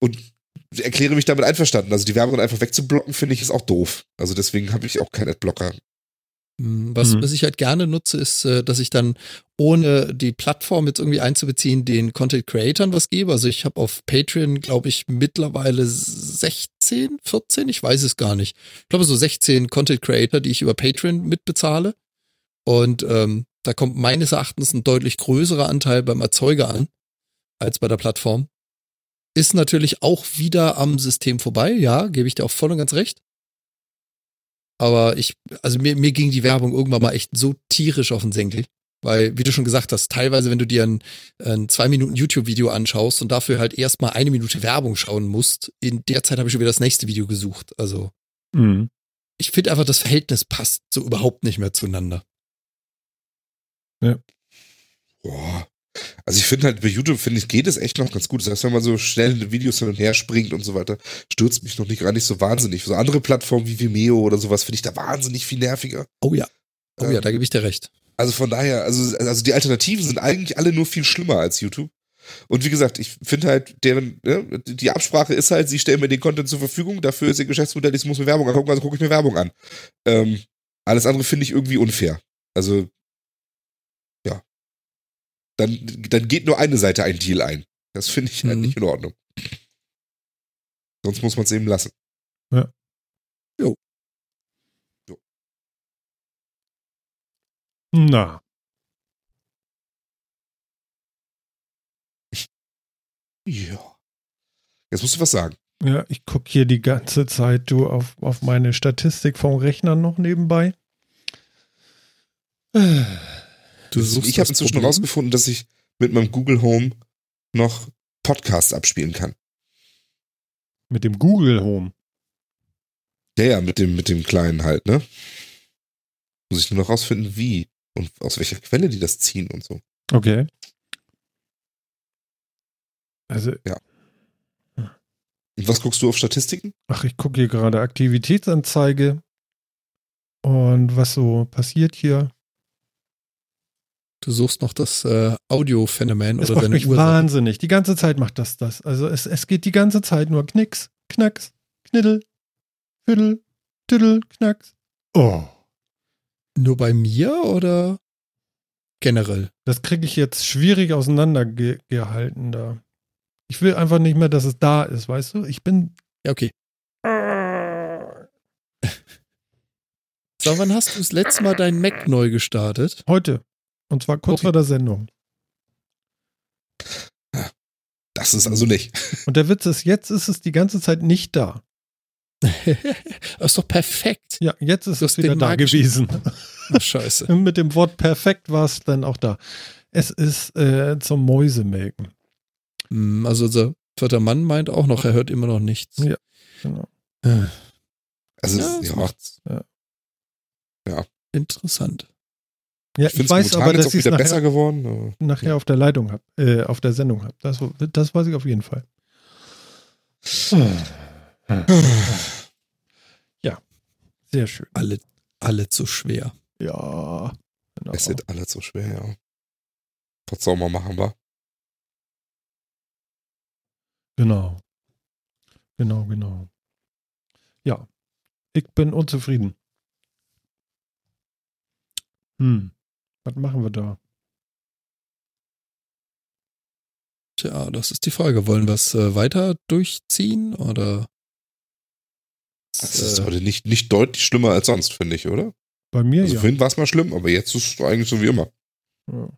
Und erkläre mich damit einverstanden. Also die Werbung einfach wegzublocken, finde ich, ist auch doof. Also deswegen habe ich auch keinen Adblocker. Hm, Was, Mhm. was ich halt gerne nutze, ist, äh, dass ich dann ohne die Plattform jetzt irgendwie einzubeziehen, den Content Creatern was gebe. Also ich habe auf Patreon, glaube ich, mittlerweile 16, 14, ich weiß es gar nicht. Ich glaube so 16 Content Creator, die ich über Patreon mitbezahle. Und ähm, da kommt meines Erachtens ein deutlich größerer Anteil beim Erzeuger an als bei der Plattform. Ist natürlich auch wieder am System vorbei, ja, gebe ich dir auch voll und ganz recht. Aber ich, also mir, mir ging die Werbung irgendwann mal echt so tierisch auf den Senkel. Weil, wie du schon gesagt hast, teilweise, wenn du dir ein, ein zwei Minuten YouTube-Video anschaust und dafür halt erstmal eine Minute Werbung schauen musst, in der Zeit habe ich schon wieder das nächste Video gesucht. Also, Mhm. ich finde einfach, das Verhältnis passt so überhaupt nicht mehr zueinander. Boah. Also ich finde halt bei YouTube, finde ich, geht es echt noch ganz gut. Das heißt, wenn man so schnell Videos hin und her springt und so weiter, stürzt mich noch nicht gar nicht so wahnsinnig. So andere Plattformen wie Vimeo oder sowas finde ich da wahnsinnig viel nerviger. Oh ja. Oh ja, Ähm, da gebe ich dir recht. Also von daher, also, also die Alternativen sind eigentlich alle nur viel schlimmer als YouTube. Und wie gesagt, ich finde halt, deren, ne, die Absprache ist halt, sie stellen mir den Content zur Verfügung, dafür ist ihr Geschäftsmodell, ich muss mir Werbung angucken, also gucke ich mir Werbung an. Ähm, alles andere finde ich irgendwie unfair. Also, ja. Dann, dann geht nur eine Seite ein Deal ein. Das finde ich halt Mhm. nicht in Ordnung. Sonst muss man es eben lassen. Na, Ja. Jetzt musst du was sagen. ja, ich gucke hier die ganze Zeit du auf, auf meine Statistik vom Rechner noch nebenbei. Äh, Du suchst ich habe inzwischen Problem. rausgefunden, dass ich mit meinem Google Home noch Podcasts abspielen kann. Mit dem Google Home. Ja, ja, mit dem, mit dem kleinen halt, ne? Muss ich nur noch rausfinden, wie und aus welcher Quelle die das ziehen und so. Okay. Also, Und was guckst du auf Statistiken? ach, ich gucke hier gerade Aktivitätsanzeige und was so passiert hier. Du suchst noch das äh, Audio-Phänomen oder deine mich Ursache. wahnsinnig. Die ganze Zeit macht das das. Also es, es geht die ganze Zeit nur Knicks, Knacks, Kniddel, Fiddel, Tüdel, Knacks. Oh. Nur bei mir oder generell? Das kriege ich jetzt schwierig auseinandergehalten da. Ich will einfach nicht mehr, dass es da ist, weißt du? Ich bin. Ja, okay. So, wann hast du das letzte Mal deinen Mac neu gestartet? Heute. Und zwar kurz Okay. vor der Sendung. Das ist also nicht. Und der Witz ist, jetzt ist es die ganze Zeit nicht da. das ist doch perfekt. Ja, jetzt ist Du es wieder da gewesen. Ach, scheiße. Mit dem Wort perfekt war es dann auch da. Es ist äh, zum Mäusemelken. Hm, Also unser vierter Mann meint auch noch, er hört immer noch nichts. Ja. Genau. Äh, Also, Ja, das ja. Ja. Interessant. Ja, ich ich, weiß aber, dass ich es besser geworden. nachher auf der Leitung habe, äh, auf der Sendung habe. Das, das weiß ich auf jeden Fall. Ja, sehr schön. Alle, alle zu schwer. Ja, genau. Es sind alle so schwer, ja. Was soll man machen, wa? Genau. Genau, genau. Ja, ich bin unzufrieden. Hm, was machen wir da? Tja, das ist die Frage. Wollen wir es äh, weiter durchziehen oder? Das ist Äh, heute nicht, nicht deutlich schlimmer als sonst, finde ich, oder? Bei mir Also ja. vorhin war es mal schlimm, aber jetzt ist es eigentlich so wie immer. ja.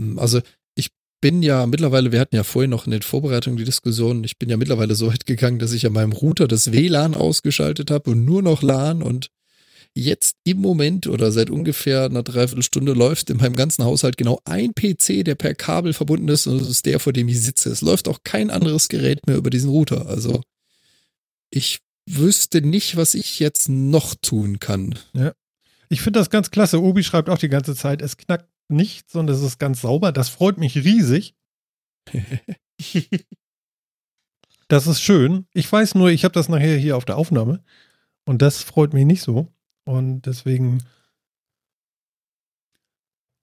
Hm, Also ich bin ja mittlerweile, wir hatten ja vorhin noch in den Vorbereitungen die Diskussion, ich bin ja mittlerweile so weit gegangen, dass ich an meinem Router das WLAN ausgeschaltet habe und nur noch LAN und jetzt im Moment oder seit ungefähr einer Dreiviertelstunde läuft in meinem ganzen Haushalt genau ein PC, der per Kabel verbunden ist und das ist der, vor dem ich sitze. Es läuft auch kein anderes Gerät mehr über diesen Router. Also ich wüsste nicht, was ich jetzt noch tun kann. Ich finde das ganz klasse. Obi schreibt auch die ganze Zeit, es knackt nichts und es ist ganz sauber. Das freut mich riesig. Das ist schön. Ich weiß nur, ich habe das nachher hier auf der Aufnahme und das freut mich nicht so. Und deswegen,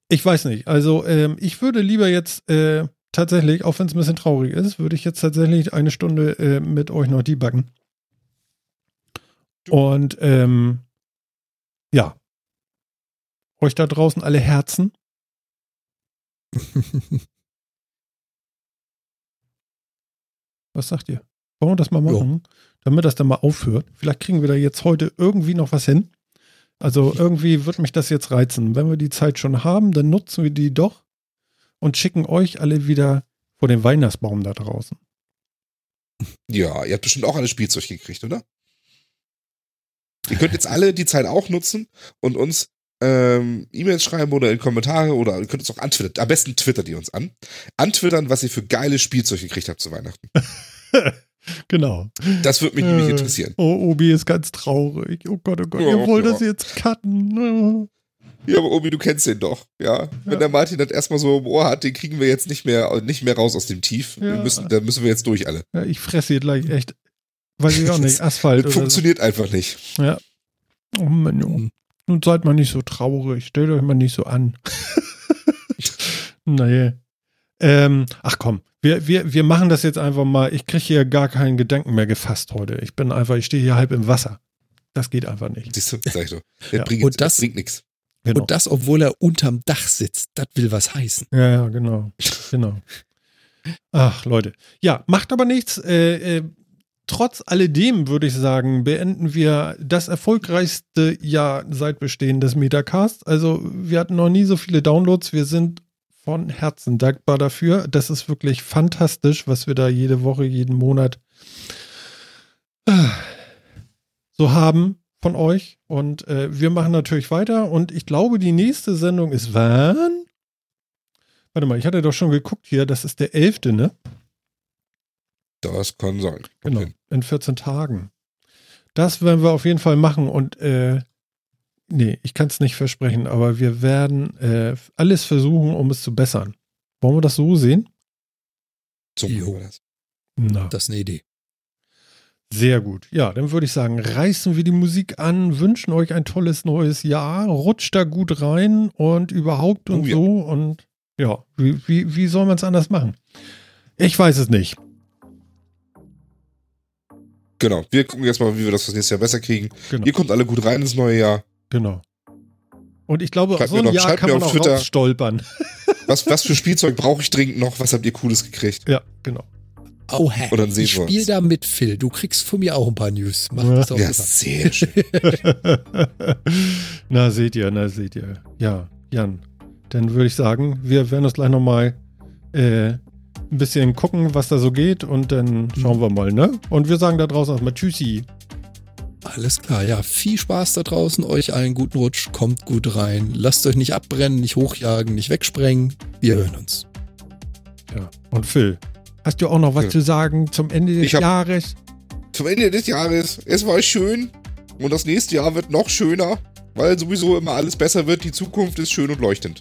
ich weiß nicht. Also ähm, ich würde lieber jetzt äh, tatsächlich, auch wenn es ein bisschen traurig ist, würde ich jetzt tatsächlich eine Stunde äh, mit euch noch debuggen. Und ähm, ja, euch da draußen alle Herzen. Was sagt ihr? Wollen wir das mal machen? Damit das dann mal aufhört. Vielleicht kriegen wir da jetzt heute irgendwie noch was hin. Also irgendwie wird mich das jetzt reizen. Wenn wir die Zeit schon haben, dann nutzen wir die doch und schicken euch alle wieder vor den Weihnachtsbaum da draußen. Ja, ihr habt bestimmt auch alle Spielzeug gekriegt, oder? Ihr könnt jetzt alle die Zeit auch nutzen und uns ähm, E-Mails schreiben oder in Kommentare oder ihr könnt uns auch antwittern. Am besten twittert ihr uns an. Antwittern, was ihr für geile Spielzeug gekriegt habt zu Weihnachten. genau. Das würde mich äh, nämlich interessieren. Oh, Obi ist ganz traurig. Oh Gott, oh Gott, oh, ihr wollt ja. das jetzt cutten. Ja, aber Obi, du kennst den doch, ja. Wenn ja. der Martin das erstmal so im Ohr hat, den kriegen wir jetzt nicht mehr, nicht mehr raus aus dem Tief. Ja. Wir müssen, da müssen wir jetzt durch alle. Ja, ich fresse hier gleich echt, weiß ich auch nicht, Asphalt. funktioniert so. einfach nicht. Ja. Oh Mann, oh. Nun seid mal nicht so traurig, stellt euch mal nicht so an. naja. Ähm, ach komm, wir, wir, wir machen das jetzt einfach mal. Ich kriege hier gar keinen Gedanken mehr gefasst heute. Ich bin einfach, ich stehe hier halb im Wasser. Das geht einfach nicht. Siehst du, sag ich doch. Ja. Bringt, und das, das bringt nichts. Genau. Und das, obwohl er unterm Dach sitzt. Das will was heißen. Ja, ja, genau. Genau. Ach, Leute. Ja, macht aber nichts. Äh, äh, trotz alledem würde ich sagen, beenden wir das erfolgreichste Jahr seit Bestehen des Metacast. Also, wir hatten noch nie so viele Downloads. Wir sind von Herzen dankbar dafür. Das ist wirklich fantastisch, was wir da jede Woche, jeden Monat äh, so haben von euch. Und äh, wir machen natürlich weiter. Und ich glaube, die nächste Sendung ist wann? Warte mal, ich hatte doch schon geguckt hier. Das ist der 11., ne? Das kann sein. Genau, in 14 Tagen. Das werden wir auf jeden Fall machen. Und äh, nee, ich kann es nicht versprechen, aber wir werden äh, alles versuchen, um es zu bessern. Wollen wir das so sehen? So jo. das. Na. Das ist eine Idee. Sehr gut. Ja, dann würde ich sagen, reißen wir die Musik an, wünschen euch ein tolles neues Jahr, rutscht da gut rein und überhaupt und oh, ja. so. Und ja, wie, wie, wie soll man es anders machen? Ich weiß es nicht. Genau, wir gucken jetzt mal, wie wir das fürs nächste Jahr besser kriegen. Genau. Ihr kommt alle gut rein ins neue Jahr. Genau. Und ich glaube, schreibt so ein noch, Jahr kann man auch Twitter, stolpern. Was, was für Spielzeug brauche ich dringend noch? Was habt ihr Cooles gekriegt? Ja, genau. Oh, hä. Und dann sehen ich spiel da mit, Phil. Du kriegst von mir auch ein paar News. Mach das auch ja, sehr schön. na, seht ihr, na, seht ihr. Ja, Jan. Dann würde ich sagen, wir werden uns gleich nochmal äh, ein bisschen gucken, was da so geht und dann schauen wir mal, ne? Und wir sagen da draußen erstmal Tschüssi. Alles klar, ja. Viel Spaß da draußen, euch allen guten Rutsch, kommt gut rein. Lasst euch nicht abbrennen, nicht hochjagen, nicht wegsprengen. Wir hören uns. Ja, und Phil, Hast du auch noch was ja. zu sagen zum Ende des hab, Jahres? Zum Ende des Jahres. Es war schön und das nächste Jahr wird noch schöner, weil sowieso immer alles besser wird. Die Zukunft ist schön und leuchtend.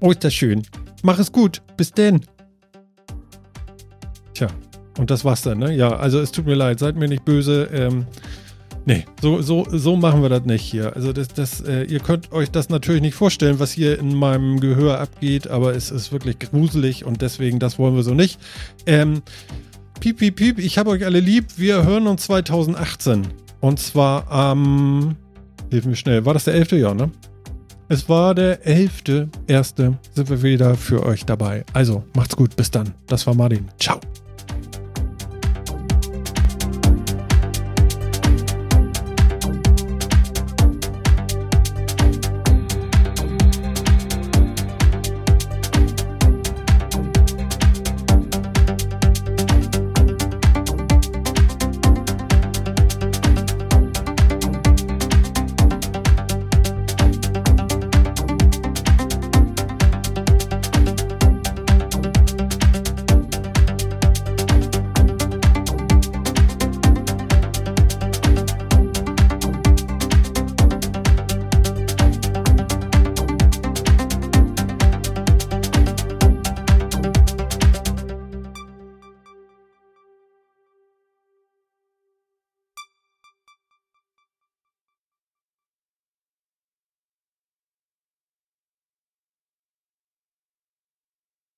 Oh, ist das schön. Mach es gut. Bis denn. Tja, und das war's dann, ne? Ja, also es tut mir leid, seid mir nicht böse. Ähm, Nee, so, so, so machen wir das nicht hier. Also das, das, äh, ihr könnt euch das natürlich nicht vorstellen, was hier in meinem Gehör abgeht, aber es ist wirklich gruselig und deswegen, das wollen wir so nicht. Ähm, piep, piep, piep, ich habe euch alle lieb. Wir hören uns 2018. Und zwar am, ähm, hilf mir schnell, war das der 11. Jahr, ne? Es war der 11.1. sind wir wieder für euch dabei. Also, macht's gut, bis dann. Das war Martin. Ciao.